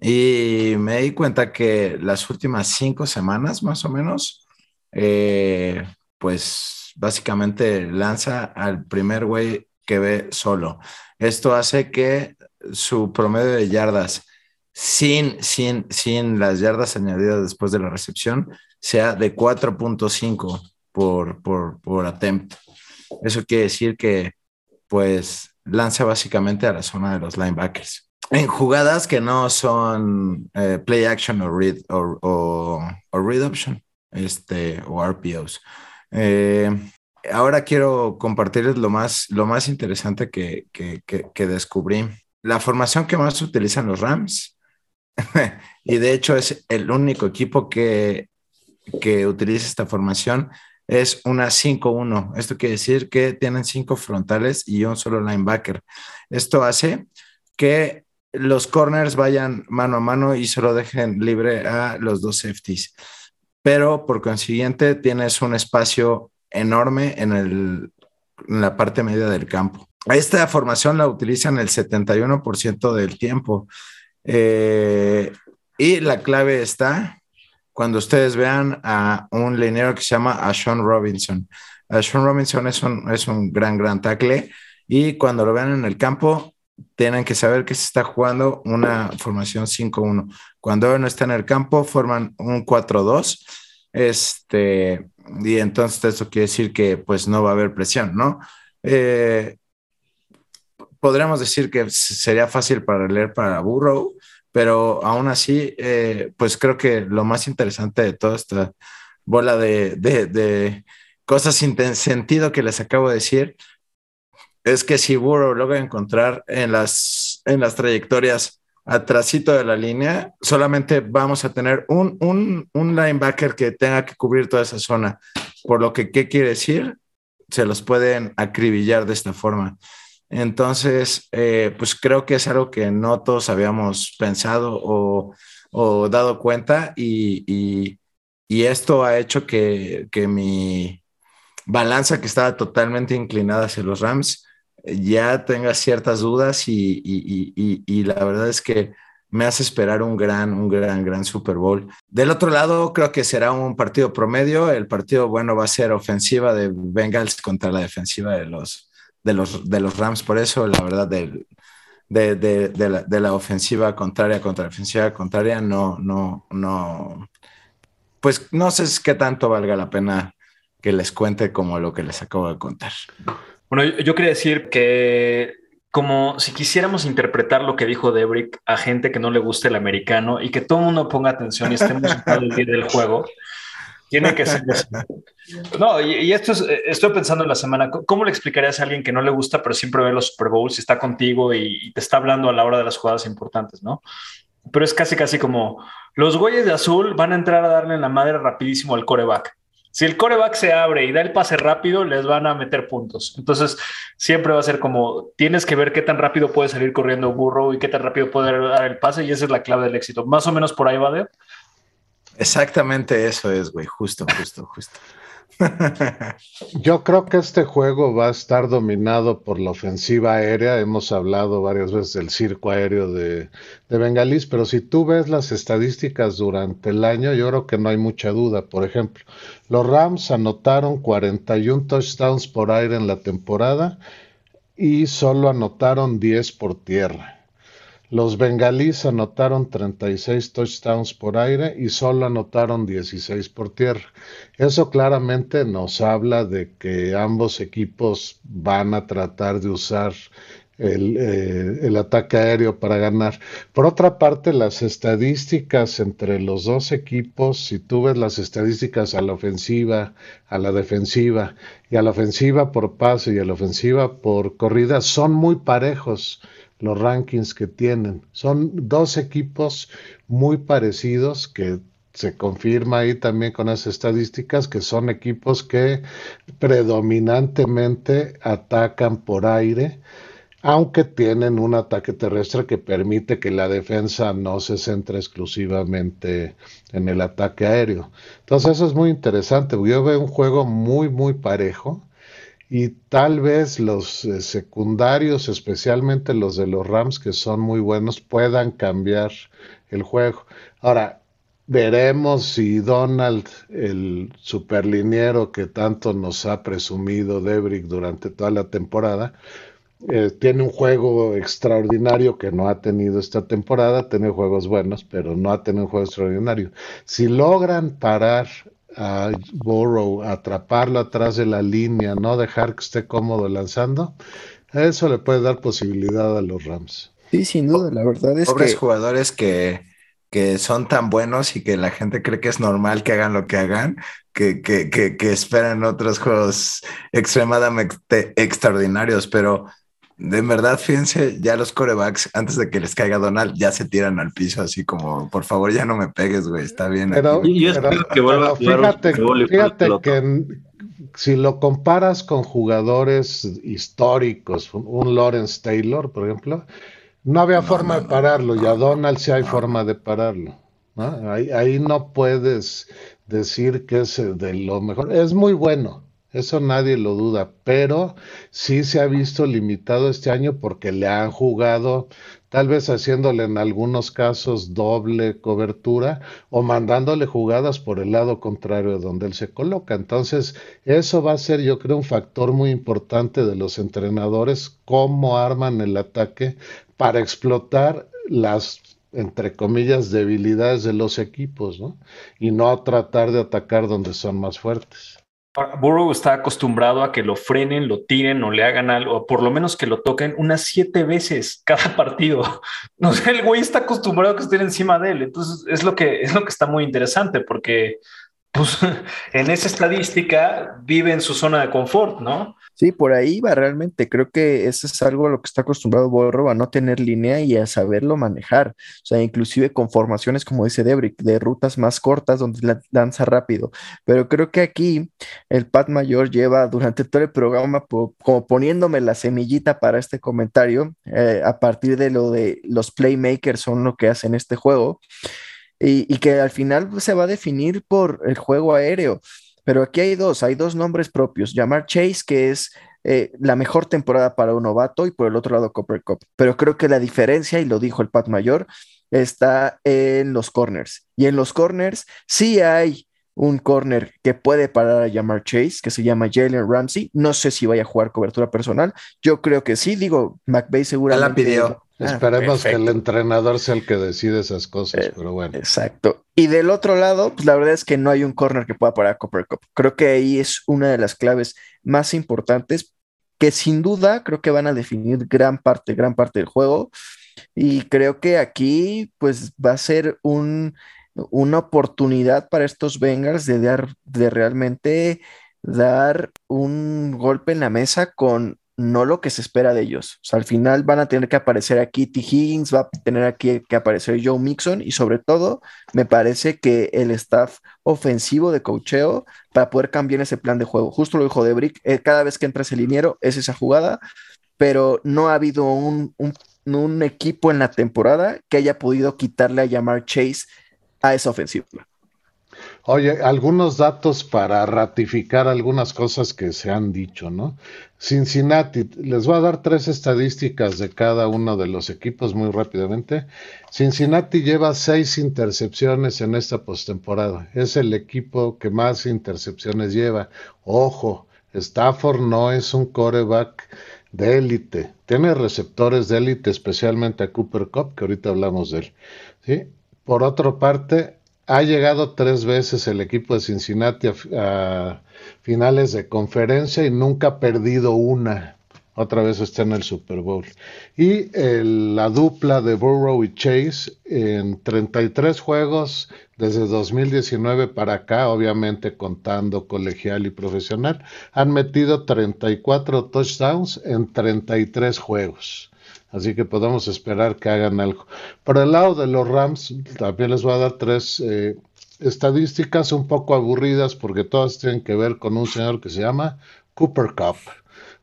y me di cuenta que las últimas cinco semanas más o menos, eh, pues básicamente lanza al primer güey que ve solo. Esto hace que su promedio de yardas sin, sin, sin las yardas añadidas después de la recepción sea de 4.5 por, por, por attempt. Eso quiere decir que pues lanza básicamente a la zona de los linebackers. En jugadas que no son eh, play action o read, o, read option este, o RPOs. Eh, ahora quiero compartirles lo más, lo más interesante que, que descubrí. La formación que más utilizan los Rams, y de hecho es el único equipo que que utiliza esta formación es una 5-1. Esto quiere decir que tienen cinco frontales y un solo linebacker. Esto hace que los corners vayan mano a mano y solo dejen libre a los dos safeties. Pero por consiguiente tienes un espacio enorme en, el, en la parte media del campo. Esta formación la utilizan el 71% del tiempo. Eh, y la clave está cuando ustedes vean a un liniero que se llama Ashon Robinson. Ashon Robinson es un, es un gran, gran tackle y cuando lo vean en el campo, tienen que saber que se está jugando una formación 5-1. Cuando no está en el campo, forman un 4-2. Este, y entonces eso quiere decir que pues no va a haber presión, ¿no? Eh, podríamos decir que sería fácil para leer para Burrow, pero aún así, eh, pues creo que lo más interesante de toda esta bola de, de, cosas sin sentido que les acabo de decir es que si Burrow logra encontrar en las, en las trayectorias atrásito de la línea, solamente vamos a tener un, un, un, linebacker que tenga que cubrir toda esa zona. Por lo que, ¿qué quiere decir? Se los pueden acribillar de esta forma. Entonces, eh, pues creo que es algo que no todos habíamos pensado o, dado cuenta y, esto ha hecho que, mi balanza que estaba totalmente inclinada hacia los Rams ya tenga ciertas dudas y, la verdad es que me hace esperar un gran, un gran, gran Super Bowl. Del otro lado, creo que será un partido promedio. El partido bueno va a ser ofensiva de Bengals contra la defensiva de los, de los, de los Rams. Por eso, la verdad, de, de, de, la, de, la, ofensiva contraria contra la ofensiva contraria, no, no, no, pues no sé qué tanto valga la pena que les cuente como lo que les acabo de contar. Bueno, yo, quería decir que como si quisiéramos interpretar lo que dijo Debrick a gente que no le guste el americano y que todo el mundo ponga atención y estemos en el día del juego, tiene que ser No, y, esto es, eh, estoy pensando en la semana, ¿cómo le explicarías a alguien que no le gusta, pero siempre ve los Super Bowls y está contigo y, te está hablando a la hora de las jugadas importantes, ¿no? Pero es casi, casi como los güeyes de azul van a entrar a darle en la madre rapidísimo al coreback. Si el coreback se abre y da el pase rápido, les van a meter puntos. Entonces, siempre va a ser como tienes que ver qué tan rápido puede salir corriendo burro y qué tan rápido puede dar el pase, y esa es la clave del éxito. Más o menos por ahí va de. Exactamente eso es, güey, justo, justo, justo. Yo creo que este juego va a estar dominado por la ofensiva aérea. Hemos hablado varias veces del circo aéreo de, de, pero si tú ves las estadísticas durante el año, yo creo que no hay mucha duda. Por ejemplo, los Rams anotaron 41 touchdowns por aire en la temporada y solo anotaron 10 por tierra. Los bengalíes anotaron 36 touchdowns por aire y solo anotaron 16 por tierra. Eso claramente nos habla de que ambos equipos van a tratar de usar el, eh, el, ataque aéreo para ganar. Por otra parte, las estadísticas entre los dos equipos, si tú ves las estadísticas a la ofensiva, a la defensiva, y a la ofensiva por pase y a la ofensiva por corrida, son muy parejos los rankings que tienen. Son dos equipos muy parecidos que se confirma ahí también con las estadísticas que son equipos que predominantemente atacan por aire, aunque tienen un ataque terrestre que permite que la defensa no se centre exclusivamente en el ataque aéreo. Entonces eso es muy interesante. Yo veo un juego muy, muy parejo y tal vez los eh, secundarios, especialmente los de los Rams, que son muy buenos, puedan cambiar el juego. Ahora, veremos si Donald, el superliniero que tanto nos ha presumido Debrick durante toda la temporada, eh, tiene un juego extraordinario que no ha tenido esta temporada, tiene juegos buenos, pero no ha tenido un juego extraordinario. Si logran parar a Burrow, atraparlo atrás de la línea, no dejar que esté cómodo lanzando, eso le puede dar posibilidad a los Rams. Sí, sin duda, la verdad es Pobres jugadores que, que son tan buenos y que la gente cree que es normal que hagan lo que hagan, que, que, que, que esperan otros juegos extremadamente extraordinarios, pero De verdad, fíjense, ya los corebacks, antes de que les caiga Donald, ya se tiran al piso, así como, por favor, ya no me pegues, güey, está bien. Pero, fíjate, fíjate que si lo comparas con jugadores históricos, un Lawrence Taylor, por ejemplo, no había forma de pararlo, y a Donald sí hay forma de pararlo. Ahí, ahí no puedes decir que es de lo mejor. Es muy bueno, eso nadie lo duda, pero sí se ha visto limitado este año porque le han jugado, tal vez haciéndole en algunos casos doble cobertura o mandándole jugadas por el lado contrario de donde él se coloca. Entonces, eso va a ser, yo creo, un factor muy importante de los entrenadores, cómo arman el ataque para explotar las entre comillas, debilidades de los equipos, ¿no? Y no tratar de atacar donde son más fuertes. Burrow está acostumbrado a que lo frenen, lo tiren o le hagan algo, o por lo menos que lo toquen unas siete veces cada partido. No sé, el güey está acostumbrado a que estén encima de él. Entonces es lo que es lo que está muy interesante porque pues, en esa estadística vive en su zona de confort, ¿no? Sí, por ahí va realmente. Creo que eso es algo a lo que está acostumbrado Borro, a no tener línea y a saberlo manejar. O sea, inclusive con formaciones, como dice Debrick, de rutas más cortas donde la lanza rápido. Pero creo que aquí el Pat Mayor lleva durante todo el programa como poniéndome la semillita para este comentario eh, a partir de lo de los playmakers son lo que hacen este juego. Y que al final se va a definir por el juego aéreo. Pero aquí hay dos, hay dos nombres propios. Llamar Chase, que es eh, la mejor temporada para un novato, y por el otro lado Copper Cup. Pero creo que la diferencia, y lo dijo el Pat Mayor, está en los corners. Y en los corners sí hay un corner que puede parar a llamar Chase, que se llama Jalen Ramsey. No sé si vaya a jugar cobertura personal. Yo creo que sí, digo, McVeigh seguramente. la pidió. Ah, Esperemos que el entrenador sea el que decide esas cosas, eh, pero bueno. Exacto. Y del otro lado, pues la verdad es que no hay un corner que pueda parar a Copper Cup. Creo que ahí es una de las claves más importantes que sin duda creo que van a definir gran parte, gran parte del juego. Y creo que aquí, pues va a ser un, una oportunidad para estos Bengals de dar, de realmente dar un golpe en la mesa con no lo que se espera de ellos. Al final van a tener que aparecer aquí T. Higgins, va a tener aquí que aparecer Joe Mixon y sobre todo me parece que el staff ofensivo de cocheo para poder cambiar ese plan de juego. Justo lo dijo Debrick, eh, cada vez que entra ese liniero es esa jugada, pero no ha habido un, un equipo en la temporada que haya podido quitarle a llamar Chase a esa ofensiva. Oye, algunos datos para ratificar algunas cosas que se han dicho, ¿no? Cincinnati, les voy a dar tres estadísticas de cada uno de los equipos muy rápidamente. Cincinnati lleva seis intercepciones en esta postemporada. Es el equipo que más intercepciones lleva. Ojo, Stafford no es un coreback de élite. Tiene receptores de élite, especialmente a Cooper Cup, que ahorita hablamos de él. ¿sí? Por otra parte, ha llegado tres veces el equipo de Cincinnati a, finales de conferencia y nunca ha perdido una. Otra vez está en el Super Bowl. Y la dupla de Burrow y Chase en 33 juegos desde 2019 para acá, obviamente contando colegial y profesional, han metido 34 touchdowns en 33 juegos. Así que podemos esperar que hagan algo. Por el lado de los Rams, también les voy a dar tres eh, estadísticas un poco aburridas porque todas tienen que ver con un señor que se llama Cooper Cup.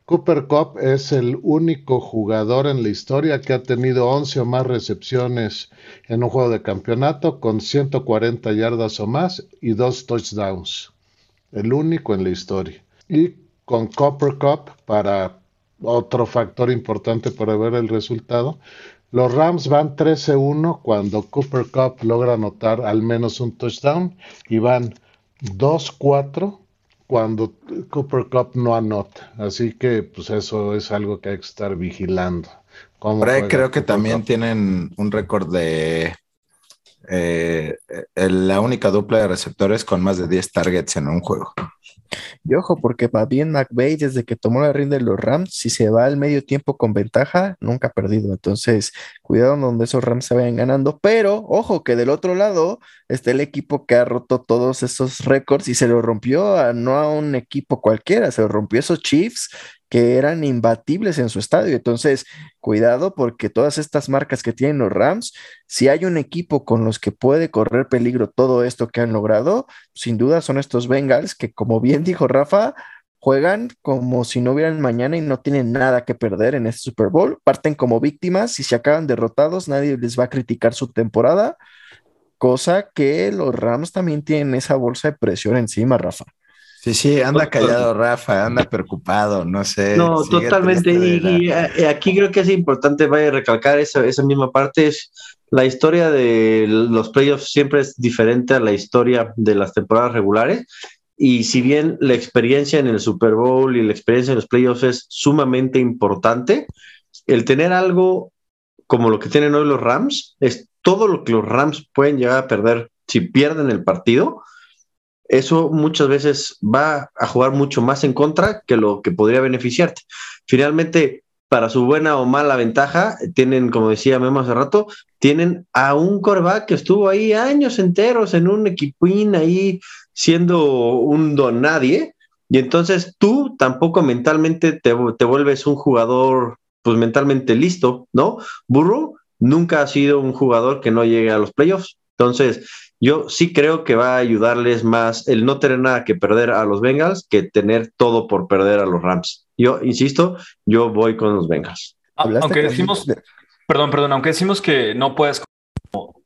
Cooper Cup es el único jugador en la historia que ha tenido 11 o más recepciones en un juego de campeonato con 140 yardas o más y dos touchdowns. El único en la historia. Y con Cooper Cup para otro factor importante para ver el resultado. Los Rams van 13-1 cuando Cooper Cup logra anotar al menos un touchdown y van 2-4 cuando Cooper Cup no anota. Así que pues eso es algo que hay que estar vigilando. Por ahí creo que también tienen un récord de eh, la única dupla de receptores con más de 10 targets en un juego. Y ojo, porque va bien McVeigh desde que tomó la rinda de los Rams, si se va al medio tiempo con ventaja, nunca ha perdido. Entonces, cuidado donde esos Rams se vayan ganando. Pero, ojo, que del otro lado está el equipo que ha roto todos esos récords y se lo rompió a, no a un equipo cualquiera, se lo rompió a esos Chiefs que eran imbatibles en su estadio. Entonces, cuidado porque todas estas marcas que tienen los Rams, si hay un equipo con los que puede correr peligro todo esto que han logrado, sin duda son estos Bengals que, como bien dijo Rafa, juegan como si no hubieran mañana y no tienen nada que perder en este Super Bowl. Parten como víctimas y si acaban derrotados, nadie les va a criticar su temporada, cosa que los Rams también tienen esa bolsa de presión encima, Rafa. Sí, sí, anda callado Rafa, anda preocupado, no sé. No, totalmente. Y, aquí creo que es importante vaya a recalcar esa, esa misma parte. Es la historia de los playoffs siempre es diferente a la historia de las temporadas regulares. Y si bien la experiencia en el Super Bowl y la experiencia en los playoffs es sumamente importante, el tener algo como lo que tienen hoy los Rams es todo lo que los Rams pueden llegar a perder si pierden el partido eso muchas veces va a jugar mucho más en contra que lo que podría beneficiarte. Finalmente, para su buena o mala ventaja, tienen, como decía Memo hace rato, tienen a un coreback que estuvo ahí años enteros en un equipín ahí siendo un don nadie. Y entonces tú tampoco mentalmente te, te vuelves un jugador, pues mentalmente listo, ¿no? Burro nunca ha sido un jugador que no llegue a los playoffs. Entonces, yo sí creo que va a ayudarles más el no tener nada que perder a los Bengals que tener todo por perder a los Rams. Yo insisto, yo voy con los Bengals. Aunque decimos, perdón, perdón, aunque decimos que no puedes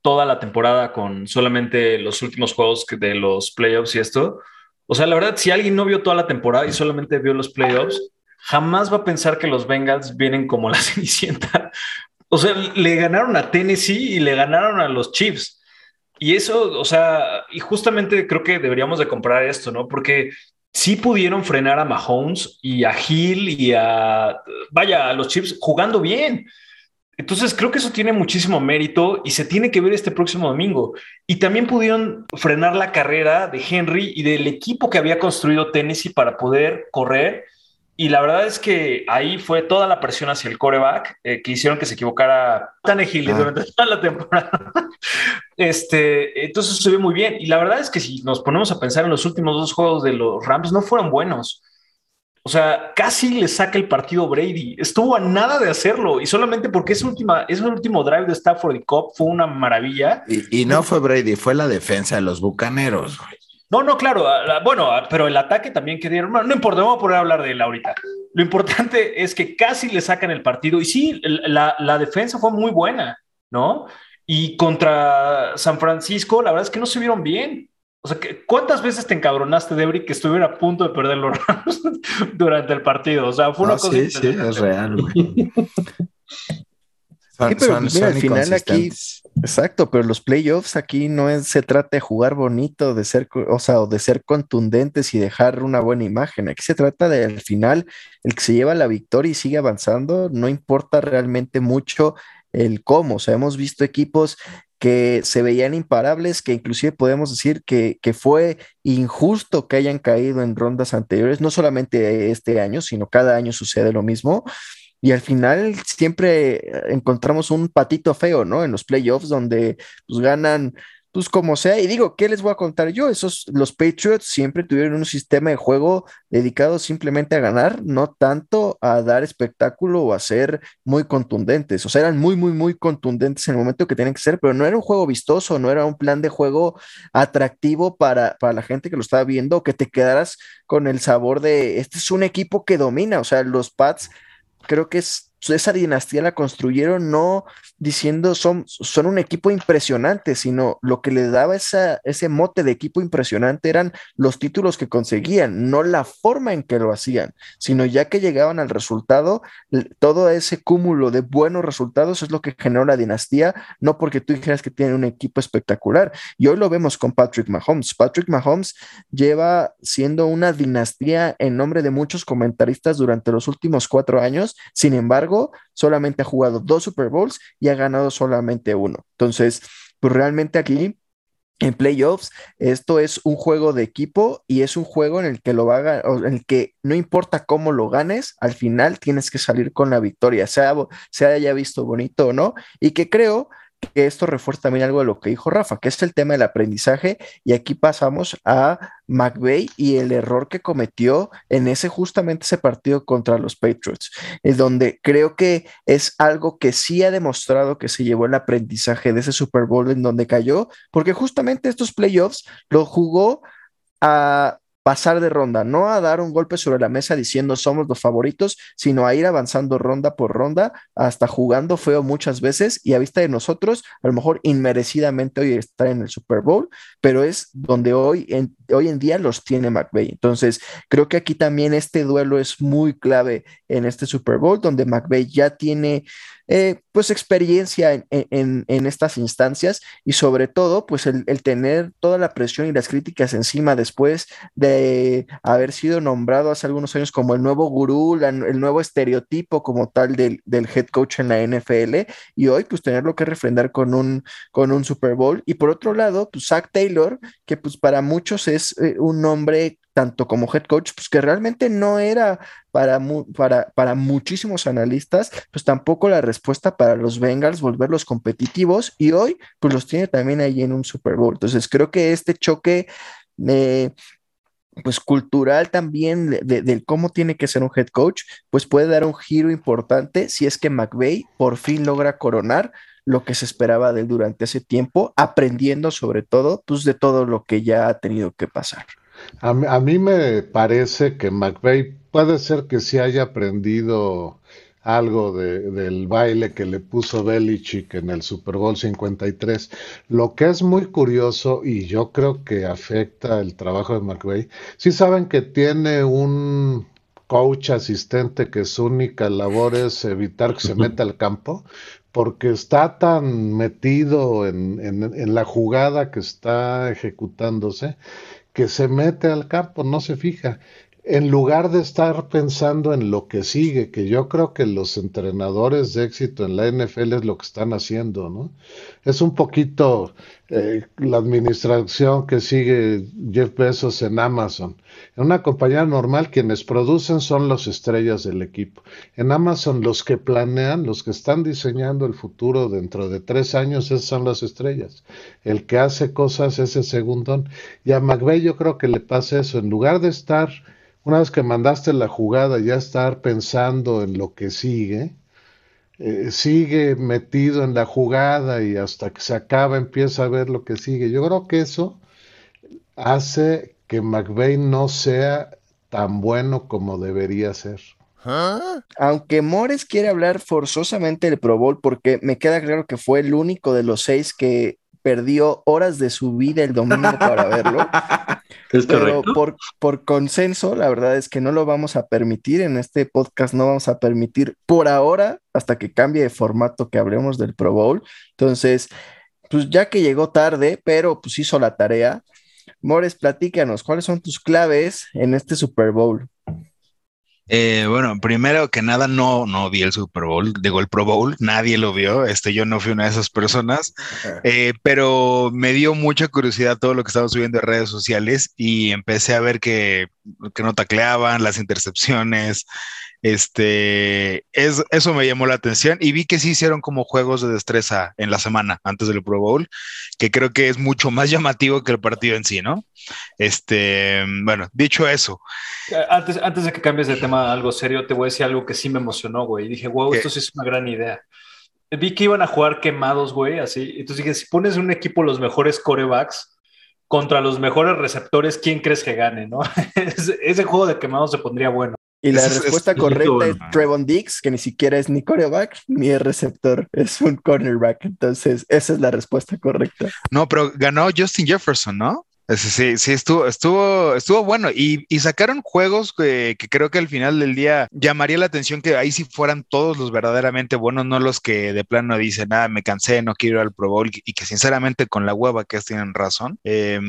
toda la temporada con solamente los últimos juegos de los playoffs y esto. O sea, la verdad, si alguien no vio toda la temporada y solamente vio los playoffs, jamás va a pensar que los Bengals vienen como la Cenicienta. O sea, le ganaron a Tennessee y le ganaron a los Chiefs. Y eso, o sea, y justamente creo que deberíamos de comprar esto, ¿no? Porque sí pudieron frenar a Mahomes y a Hill y a, vaya, a los Chips jugando bien. Entonces creo que eso tiene muchísimo mérito y se tiene que ver este próximo domingo. Y también pudieron frenar la carrera de Henry y del equipo que había construido Tennessee para poder correr y la verdad es que ahí fue toda la presión hacia el coreback eh, que hicieron que se equivocara Tannehill ah. durante toda la temporada. este, entonces se ve muy bien. Y la verdad es que si nos ponemos a pensar en los últimos dos juegos de los Rams, no fueron buenos. O sea, casi le saca el partido Brady. Estuvo a nada de hacerlo y solamente porque ese, última, ese último drive de Stafford y Cobb fue una maravilla. Y, y no fue Brady, fue la defensa de los bucaneros. No, no, claro. Bueno, pero el ataque también que dieron. No, importa, vamos a poner a hablar de él ahorita. Lo importante es que casi le sacan el partido. Y sí, la, defensa fue muy buena, ¿no? Y contra San Francisco, la verdad es que no se vieron bien. O sea, ¿cuántas veces te encabronaste, Debri, que estuviera a punto de perder los Rams durante el partido? O sea, fue una cosa. Sí, sí, es real, güey. sí, pero mira, al final aquí, exacto, pero los playoffs aquí no es, se trata de jugar bonito, de ser, o sea, de ser contundentes y dejar una buena imagen. Aquí se trata de al final el que se lleva la victoria y sigue avanzando, no importa realmente mucho el cómo. O sea, hemos visto equipos que se veían imparables, que inclusive podemos decir que, que, fue injusto que hayan caído en rondas anteriores, no solamente este año, sino cada año sucede lo mismo y al final siempre encontramos un patito feo, ¿no? En los playoffs donde pues ganan pues como sea, y digo, ¿qué les voy a contar yo? Esos, los Patriots siempre tuvieron un sistema de juego dedicado simplemente a ganar, no tanto a dar espectáculo o a ser muy contundentes. O sea, eran muy, muy, muy contundentes en el momento que tenían que ser, pero no era un juego vistoso, no era un plan de juego atractivo para, para la gente que lo estaba viendo, que te quedaras con el sabor de, este es un equipo que domina, o sea, los Pats creo que es, esa dinastía la construyeron no diciendo son, son un equipo impresionante, sino lo que le daba esa, ese mote de equipo impresionante eran los títulos que conseguían, no la forma en que lo hacían, sino ya que llegaban al resultado, todo ese cúmulo de buenos resultados es lo que generó la dinastía, no porque tú dijeras que tienen un equipo espectacular. Y hoy lo vemos con Patrick Mahomes. Patrick Mahomes lleva siendo una dinastía en nombre de muchos comentaristas durante los últimos cuatro años, sin embargo, solamente ha jugado dos Super Bowls y ha ganado solamente uno. Entonces, pues realmente aquí en playoffs, esto es un juego de equipo y es un juego en el que lo va en el que no importa cómo lo ganes, al final tienes que salir con la victoria, sea se haya visto bonito o no, y que creo que esto refuerza también algo de lo que dijo Rafa, que es el tema del aprendizaje. Y aquí pasamos a McVeigh y el error que cometió en ese justamente ese partido contra los Patriots, es donde creo que es algo que sí ha demostrado que se llevó el aprendizaje de ese Super Bowl en donde cayó, porque justamente estos playoffs lo jugó a pasar de ronda, no a dar un golpe sobre la mesa diciendo somos los favoritos, sino a ir avanzando ronda por ronda, hasta jugando feo muchas veces y a vista de nosotros, a lo mejor inmerecidamente hoy está en el Super Bowl, pero es donde hoy en, hoy en día los tiene McVeigh. Entonces, creo que aquí también este duelo es muy clave en este Super Bowl, donde McVeigh ya tiene eh, pues experiencia en, estas instancias y sobre todo pues el, tener toda la presión y las críticas encima después de haber sido nombrado hace algunos años como el nuevo gurú, el nuevo estereotipo como tal del, head coach en la NFL y hoy pues tenerlo que refrendar con un, con un Super Bowl. Y por otro lado pues Zach Taylor que pues para muchos es eh, un nombre tanto como head coach, pues que realmente no era para, para, para muchísimos analistas, pues tampoco la respuesta para los Bengals volverlos competitivos y hoy pues los tiene también ahí en un Super Bowl. Entonces creo que este choque eh, pues cultural también de, cómo tiene que ser un head coach, pues puede dar un giro importante si es que McVeigh por fin logra coronar lo que se esperaba de él durante ese tiempo, aprendiendo sobre todo pues de todo lo que ya ha tenido que pasar. A, mí me parece que McVeigh puede ser que sí haya aprendido algo del baile que le puso Belichick en el Super Bowl 53. Lo que es muy curioso y yo creo que afecta el trabajo de McVeigh, sí saben que tiene un coach asistente que su única labor es evitar que se meta al campo, porque está tan metido en la jugada que está ejecutándose que se mete al campo, no se fija, en lugar de estar pensando en lo que sigue, que yo creo que los entrenadores de éxito en la NFL es lo que están haciendo, ¿no? Es un poquito eh, la administración que sigue Jeff Bezos en Amazon. En una compañía normal, quienes producen son los estrellas del equipo. En Amazon, los que planean, los que están diseñando el futuro dentro de tres años, esas son las estrellas. El que hace cosas es el segundón. Y a McVeigh yo creo que le pasa eso. En lugar de estar una vez que mandaste la jugada, ya estar pensando en lo que sigue, eh, sigue metido en la jugada y hasta que se acaba empieza a ver lo que sigue. Yo creo que eso hace que McVeigh no sea tan bueno como debería ser. Aunque Mores quiere hablar forzosamente del Pro Bowl, porque me queda claro que fue el único de los seis que perdió horas de su vida el domingo para verlo. pero por, por consenso, la verdad es que no lo vamos a permitir en este podcast, no vamos a permitir por ahora, hasta que cambie de formato que hablemos del Pro Bowl. Entonces, pues ya que llegó tarde, pero pues hizo la tarea. Mores, platícanos, ¿cuáles son tus claves en este Super Bowl? Eh, bueno, primero que nada, no, no vi el Super Bowl, digo el Pro Bowl, nadie lo vio, este, yo no fui una de esas personas, eh, pero me dio mucha curiosidad todo lo que estaba subiendo en redes sociales y empecé a ver que, que no tacleaban, las intercepciones, este, es, eso me llamó la atención y vi que sí hicieron como juegos de destreza en la semana antes del Pro Bowl, que creo que es mucho más llamativo que el partido en sí, ¿no? Este, bueno, dicho eso. Eh, antes, antes de que cambies de tema a algo serio, te voy a decir algo que sí me emocionó, güey. Y dije, wow, esto sí es una gran idea. Vi que iban a jugar quemados, güey, así. Entonces dije, si pones un equipo los mejores corebacks contra los mejores receptores, ¿quién crees que gane, no? Ese juego de quemados se pondría bueno. Y la respuesta correcta es Trevon Dix, que ni siquiera es ni coreback ni es receptor, es un cornerback. Entonces, esa es la respuesta correcta. No, pero ganó Justin Jefferson, ¿no? Sí, sí, estuvo, estuvo, estuvo bueno. Y, sacaron juegos que, creo que al final del día llamaría la atención que ahí sí fueran todos los verdaderamente buenos, no los que de plano dicen, nada, ah, me cansé, no quiero ir al Pro Bowl, y que sinceramente con la hueva que tienen razón. Eh,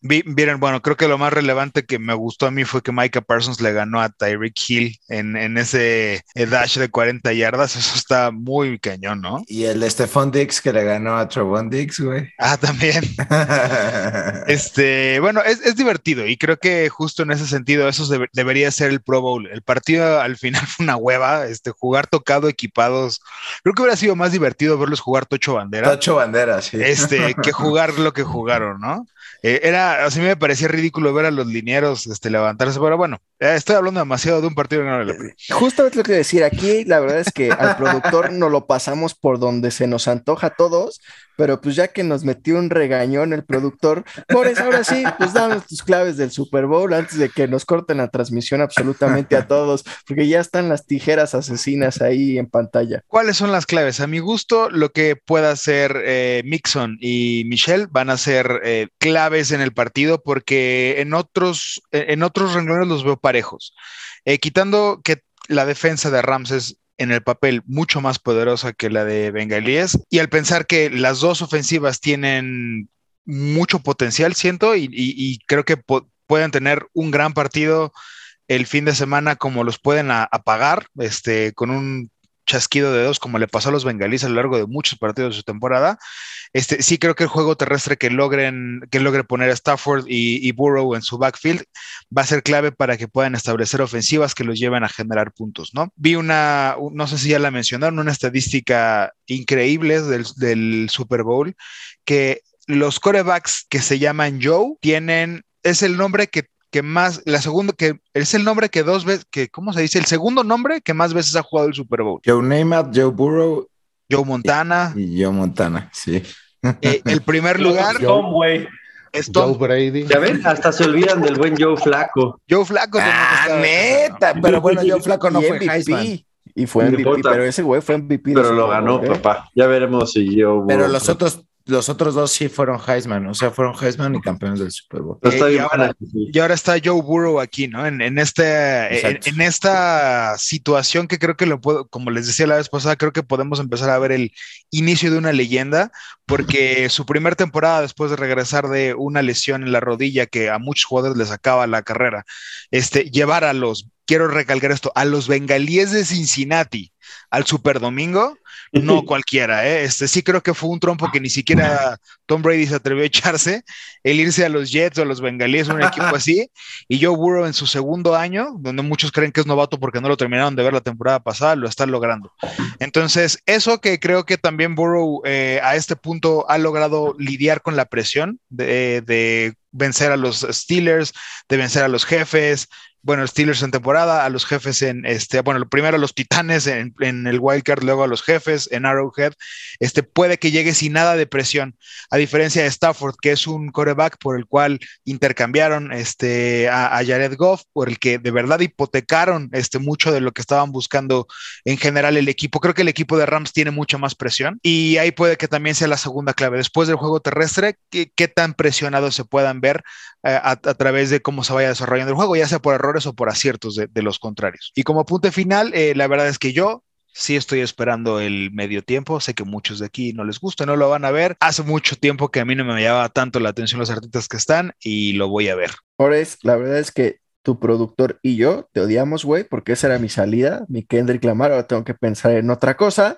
vieron, bueno, creo que lo más relevante que me gustó a mí fue que Micah Parsons le ganó a Tyreek Hill en, ese eh, dash de 40 yardas. Eso está muy cañón, ¿no? Y el Stephon Dix que le ganó a Trevon Dix, güey. Ah, también. Este, bueno, es, divertido y creo que justo en ese sentido eso debería ser el Pro Bowl. El partido al final fue una hueva, este, jugar tocado equipados. Creo que hubiera sido más divertido verlos jugar tocho bandera. Tocho bandera, sí. Este, que jugar lo que jugaron, ¿no? Eh, era, así me parecía ridículo ver a los linieros este, levantarse, pero bueno, eh, estoy hablando demasiado de un partido que no le Justamente lo que decir, aquí la verdad es que al productor no lo pasamos por donde se nos antoja a todos, pero pues ya que nos metió un regañón el productor, por eso ahora sí, pues danos tus claves del Super Bowl antes de que nos corten la transmisión absolutamente a todos, porque ya están las tijeras asesinas ahí en pantalla. ¿Cuáles son las claves? A mi gusto, lo que pueda hacer eh, Mixon y Michelle van a ser eh, claves en el partido porque en otros, en otros renglones los veo parejos. Eh, quitando que la defensa de Rams es en el papel mucho más poderosa que la de Bengalíes. Y al pensar que las dos ofensivas tienen mucho potencial, siento, y, creo que pueden tener un gran partido el fin de semana como los pueden apagar, este, con un chasquido de dos, como le pasó a los bengalíes a lo largo de muchos partidos de su temporada. Este, sí creo que el juego terrestre que logren, que logre poner a Stafford y, Burrow en su backfield va a ser clave para que puedan establecer ofensivas que los lleven a generar puntos, ¿no? Vi una, no sé si ya la mencionaron, una estadística increíble del, del Super Bowl, que los corebacks que se llaman Joe tienen, es el nombre que que más, la segunda, que es el nombre que dos veces, que, ¿cómo se dice? El segundo nombre que más veces ha jugado el Super Bowl. Joe Namath, Joe Burrow. Joe Montana. Y, Joe Montana, sí. Eh, el primer lugar. Joe, es Joe Brady. Ya ven, hasta se olvidan del buen Joe Flaco. Joe Flaco. Ah, neta, pero bueno, Joe Flaco no fue Heisman. Y fue MVP, pero ese güey fue MVP. Pero lo ganó, ¿eh? papá. Ya veremos si Joe. Pero los otros los otros dos sí fueron Heisman, o sea, fueron Heisman y campeones del Super Bowl. y, ahora, está Joe Burrow aquí, ¿no? En, en este, en, esta situación que creo que lo puedo, como les decía la vez pasada, creo que podemos empezar a ver el inicio de una leyenda, porque su primera temporada después de regresar de una lesión en la rodilla que a muchos jugadores les acaba la carrera, este, llevar a los, quiero recalcar esto, a los bengalíes de Cincinnati al Super Domingo, no cualquiera, ¿eh? Este sí creo que fue un trompo que ni siquiera Tom Brady se atrevió a echarse, el irse a los Jets o a los Bengalíes, un equipo así, y Joe Burrow en su segundo año, donde muchos creen que es novato porque no lo terminaron de ver la temporada pasada, lo están logrando. Entonces, eso que creo que también Burrow eh, a este punto ha logrado lidiar con la presión de, de vencer a los Steelers, de vencer a los jefes, bueno, Steelers en temporada, a los jefes en este, bueno, primero a los Titanes en, en, el Wildcard, luego a los jefes en Arrowhead, este puede que llegue sin nada de presión, a diferencia de Stafford, que es un coreback por el cual intercambiaron este, a, Jared Goff, por el que de verdad hipotecaron este, mucho de lo que estaban buscando en general el equipo. Creo que el equipo de Rams tiene mucha más presión y ahí puede que también sea la segunda clave. Después del juego terrestre, qué, qué tan presionados se puedan ver eh, a, través de cómo se vaya desarrollando el juego, ya sea por errores por aciertos de, los contrarios. Y como punto final, eh, la verdad es que yo sí estoy esperando el medio tiempo. Sé que muchos de aquí no les gusta, no lo van a ver. Hace mucho tiempo que a mí no me llamaba tanto la atención los artistas que están y lo voy a ver. es la verdad es que tu productor y yo te odiamos, güey, porque esa era mi salida, mi Kendrick Lamar. Ahora tengo que pensar en otra cosa.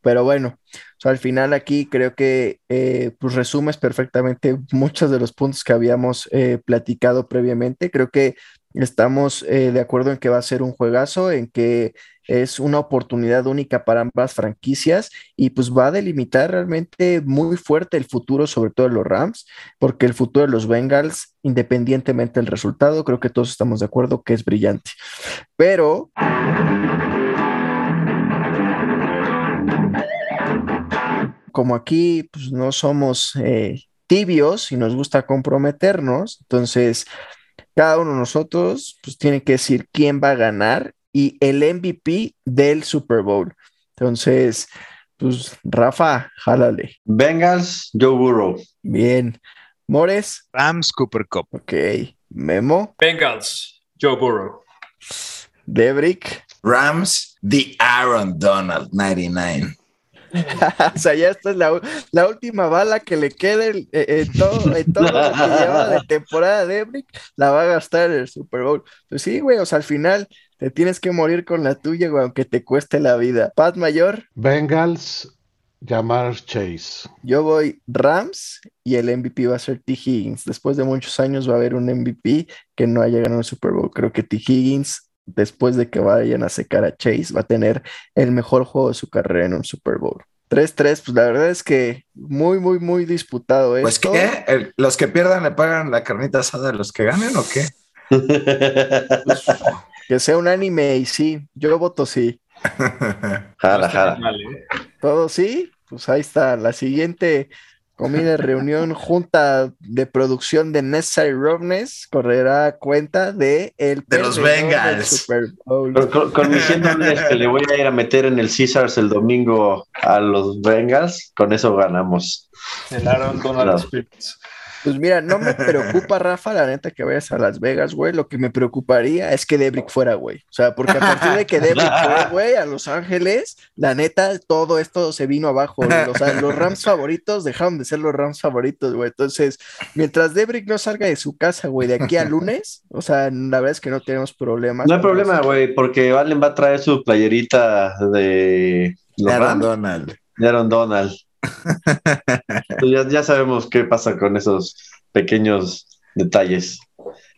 Pero bueno, al final aquí creo que eh, pues resumes perfectamente muchos de los puntos que habíamos eh, platicado previamente. Creo que estamos eh, de acuerdo en que va a ser un juegazo, en que es una oportunidad única para ambas franquicias y pues va a delimitar realmente muy fuerte el futuro, sobre todo de los Rams, porque el futuro de los Bengals, independientemente del resultado, creo que todos estamos de acuerdo que es brillante. Pero... como aquí pues, no somos eh, tibios y nos gusta comprometernos, entonces cada uno de nosotros pues, tiene que decir quién va a ganar y el MVP del Super Bowl. Entonces, pues Rafa, jálale. Bengals, Joe Burrow. Bien. Mores. Rams, Cooper Cup. Ok. Memo. Bengals, Joe Burrow. Debrick. Rams, The Aaron Donald 99. o sea, ya esta es la, última bala que le quede en, todo, lo que lleva de temporada de Ebrick, la va a gastar en el Super Bowl. Pues sí, güey, o sea, al final te tienes que morir con la tuya, güey, aunque te cueste la vida. Paz Mayor. Bengals, Llamar Chase. Yo voy Rams y el MVP va a ser T. Higgins. Después de muchos años va a haber un MVP que no haya ganado el Super Bowl. Creo que T. Higgins, después de que vayan a secar a Chase, va a tener el mejor juego de su carrera en un Super Bowl. 3-3, pues la verdad es que muy, muy, muy disputado Pues esto. qué, El- los que pierdan le pagan la carnita asada a los que ganen o qué? Que sea un anime y sí, yo voto sí. Jala, jala. ¿eh? Todo sí, pues ahí está. La siguiente comida, reunión, junta de producción de Necessary Roughness correrá a cuenta de el De los Bengals. Super Bowl. Con, con- con mis 100 dólares que le voy a ir a meter en el Caesars el domingo a los Bengals, con eso ganamos. El Aaron Donald Claro. Pues mira, no me preocupa, Rafa, la neta, que vayas a Las Vegas, güey. Lo que me preocuparía es que Debrick fuera, güey. O sea, porque a partir de que Debrick fue, güey, a Los Ángeles, la neta, todo esto se vino abajo. güey. O sea, los Rams favoritos dejaron de ser los Rams favoritos, güey. Entonces, mientras Debrick no salga de su casa, güey, de aquí a lunes, o sea, la verdad es que no tenemos problemas. No hay problema, güey, porque Valen va a traer su playerita de los Aaron Rams, Donald. de Aaron Donald. Ya, ya sabemos qué pasa con esos pequeños detalles.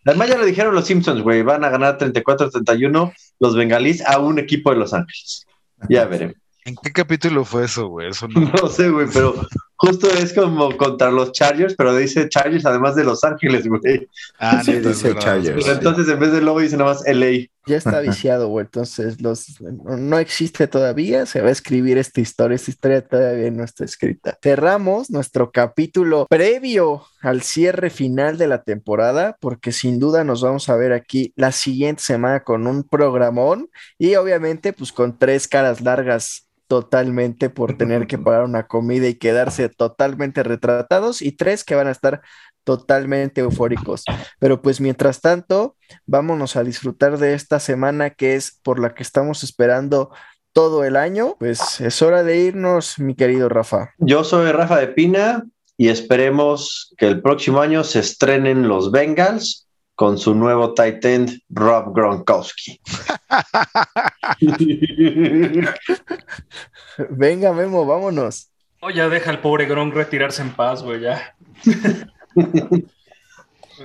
Además, ya lo dijeron los Simpsons, güey, van a ganar 34-31 los bengalíes a un equipo de Los Ángeles. Ya veremos. ¿En qué capítulo fue eso, güey? Eso no. No sé, güey, pero justo es como contra los Chargers, pero dice Chargers además de Los Ángeles, güey. Ah, Sí, dice verdad. Chargers. Pero entonces en vez de logo dice nada más LA. Ya está viciado, güey. Entonces, los, no existe todavía. Se va a escribir esta historia. Esta historia todavía no está escrita. Cerramos nuestro capítulo previo al cierre final de la temporada, porque sin duda nos vamos a ver aquí la siguiente semana con un programón y obviamente, pues con tres caras largas totalmente por tener que pagar una comida y quedarse totalmente retratados y tres que van a estar totalmente eufóricos. Pero pues mientras tanto, vámonos a disfrutar de esta semana que es por la que estamos esperando todo el año. Pues es hora de irnos, mi querido Rafa. Yo soy Rafa de Pina y esperemos que el próximo año se estrenen los Bengals con su nuevo tight end Rob Gronkowski. Venga, Memo, vámonos. Oh, ya deja al pobre Gronk retirarse en paz, güey, ya.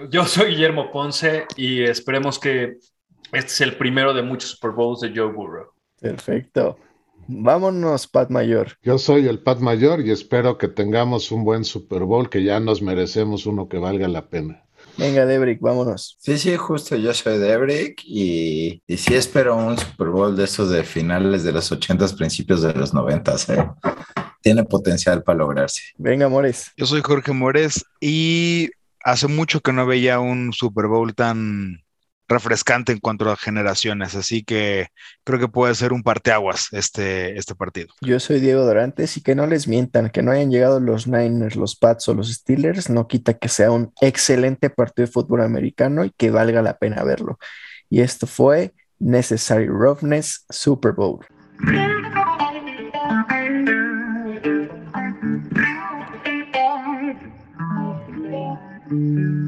Yo soy Guillermo Ponce y esperemos que este es el primero de muchos Super Bowls de Joe Burrow. Perfecto. Vámonos, Pat Mayor. Yo soy el Pat Mayor y espero que tengamos un buen Super Bowl, que ya nos merecemos uno que valga la pena. Venga, Debrick, vámonos. Sí, sí, justo yo soy Debrick y, y sí espero un Super Bowl de esos de finales de los 80s, principios de los 90s. ¿eh? Tiene potencial para lograrse. Venga, Mores. Yo soy Jorge Mores y hace mucho que no veía un Super Bowl tan refrescante en cuanto a generaciones. Así que creo que puede ser un parteaguas este, este partido. Yo soy Diego Dorantes y que no les mientan, que no hayan llegado los Niners, los Pats o los Steelers, no quita que sea un excelente partido de fútbol americano y que valga la pena verlo. Y esto fue Necessary Roughness Super Bowl.